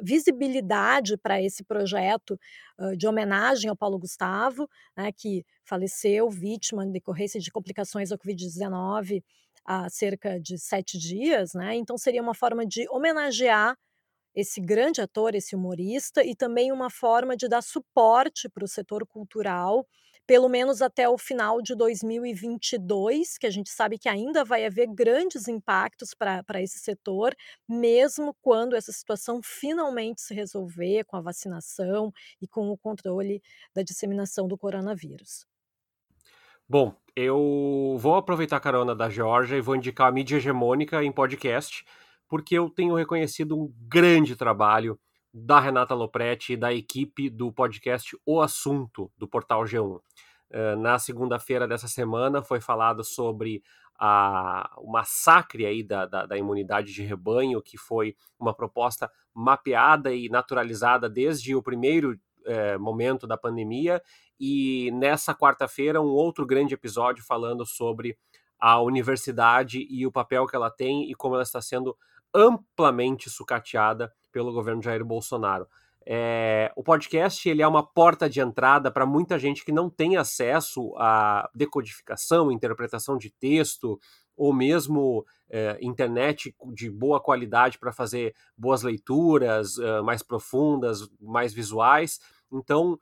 visibilidade para esse projeto uh, de homenagem ao Paulo Gustavo, né, que faleceu vítima decorrência de complicações da Covid-19 há cerca de sete dias. Né? Então, seria uma forma de homenagear esse grande ator, esse humorista, e também uma forma de dar suporte para o setor cultural pelo menos até o final de 2022, que a gente sabe que ainda vai haver grandes impactos para esse setor, mesmo quando essa situação finalmente se resolver com a vacinação e com o controle da disseminação do coronavírus. Bom, eu vou aproveitar a carona da Georgia e vou indicar a mídia hegemônica em podcast, porque eu tenho reconhecido um grande trabalho da Renata Lopretti e da equipe do podcast O Assunto, do portal G1. Eh, na segunda-feira dessa semana foi falado sobre a, o massacre aí da, da, da, imunidade de rebanho, que foi uma proposta mapeada e naturalizada desde o primeiro é, momento da pandemia, e nessa quarta-feira um outro grande episódio falando sobre a universidade e o papel que ela tem e como ela está sendo amplamente sucateada pelo governo Jair Bolsonaro. É, o podcast ele é uma porta de entrada para muita gente que não tem acesso à decodificação, interpretação de texto ou mesmo é, internet de boa qualidade para fazer boas leituras é, mais profundas, mais visuais. Então,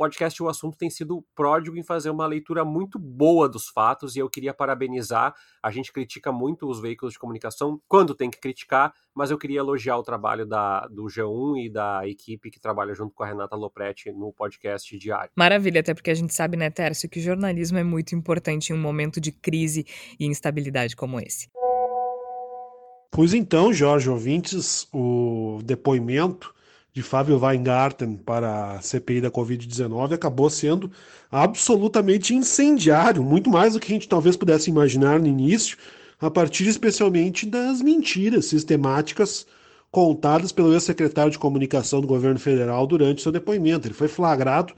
podcast O Assunto tem sido pródigo em fazer uma leitura muito boa dos fatos e eu queria parabenizar. A gente critica muito os veículos de comunicação quando tem que criticar, mas eu queria elogiar o trabalho da, do G1 e da equipe que trabalha junto com a Renata Lopretti no podcast diário. Maravilha, até porque a gente sabe, né, Tércio, que jornalismo é muito importante em um momento de crise e instabilidade como esse. Pois então, Jorge ouvintes, o depoimento de Fábio Weingarten para a CPI da Covid-19 acabou sendo absolutamente incendiário, muito mais do que a gente talvez pudesse imaginar no início, a partir especialmente das mentiras sistemáticas contadas pelo ex-secretário de comunicação do governo federal durante seu depoimento. Ele foi flagrado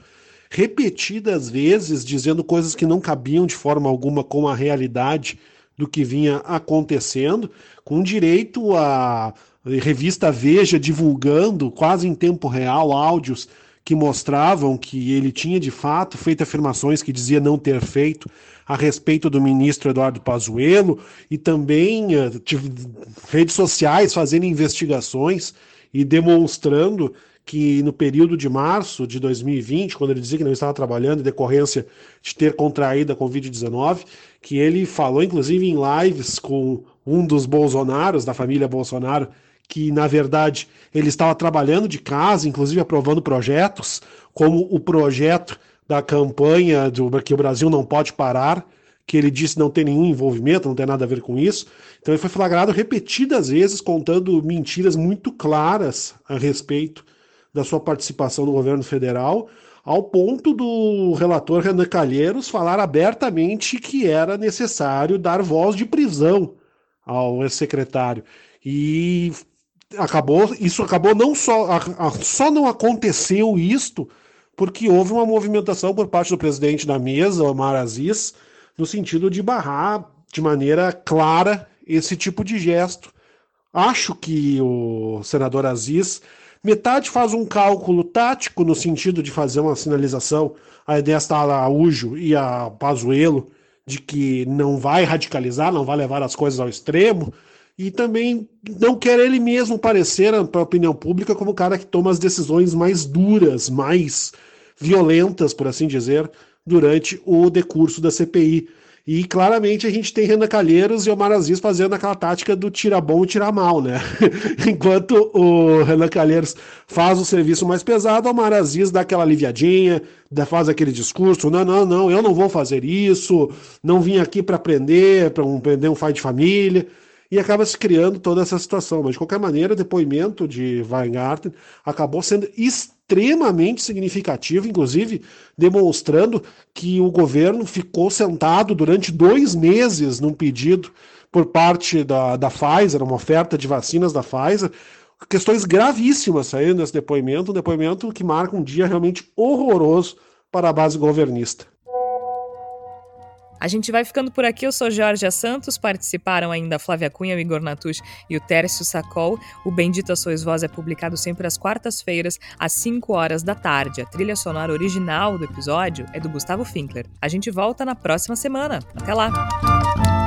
repetidas vezes dizendo coisas que não cabiam de forma alguma com a realidade do que vinha acontecendo, com direito a revista Veja divulgando quase em tempo real áudios que mostravam que ele tinha de fato feito afirmações que dizia não ter feito a respeito do ministro Eduardo Pazuello e também uh, redes sociais fazendo investigações e demonstrando que no período de março de 2020, quando ele dizia que não estava trabalhando em decorrência de ter contraído a Covid-19, que ele falou inclusive em lives com um dos Bolsonaros, da família Bolsonaro, que na verdade ele estava trabalhando de casa, inclusive aprovando projetos, como o projeto da campanha do que o Brasil não pode parar, que ele disse não tem nenhum envolvimento, não tem nada a ver com isso. Então ele foi flagrado repetidas vezes contando mentiras muito claras a respeito da sua participação no governo federal, ao ponto do relator Renan Calheiros falar abertamente que era necessário dar voz de prisão ao ex-secretário. E acabou, isso acabou não só, a, a, só não aconteceu isto porque houve uma movimentação por parte do presidente da mesa, Omar Aziz, no sentido de barrar de maneira clara esse tipo de gesto. Acho que o senador Aziz, metade faz um cálculo tático no sentido de fazer uma sinalização a Edesta Araújo e a Pazuello de que não vai radicalizar, não vai levar as coisas ao extremo, e também não quer ele mesmo parecer para a opinião pública como o cara que toma as decisões mais duras, mais violentas, por assim dizer, durante o decurso da CPI. E claramente a gente tem Renan Calheiros e Omar Aziz fazendo aquela tática do tira bom e tira mal, né? Enquanto o Renan Calheiros faz o serviço mais pesado, Omar Aziz dá aquela aliviadinha, faz aquele discurso: não, não, não, eu não vou fazer isso, não vim aqui para aprender, para prender um pai de família e acaba se criando toda essa situação. Mas, de qualquer maneira, o depoimento de Weingarten acabou sendo extremamente significativo, inclusive demonstrando que o governo ficou sentado durante dois meses num pedido por parte da, da Pfizer, uma oferta de vacinas da Pfizer, questões gravíssimas saindo desse depoimento, um depoimento que marca um dia realmente horroroso para a base governista. A gente vai ficando por aqui. Eu sou Jorge Santos. Participaram ainda Flávia Cunha, o Igor Natush e o Tércio Sacol. O Bendita Sois Voz é publicado sempre às quartas-feiras, às 5 horas da tarde. A trilha sonora original do episódio é do Gustavo Finkler. A gente volta na próxima semana. Até lá!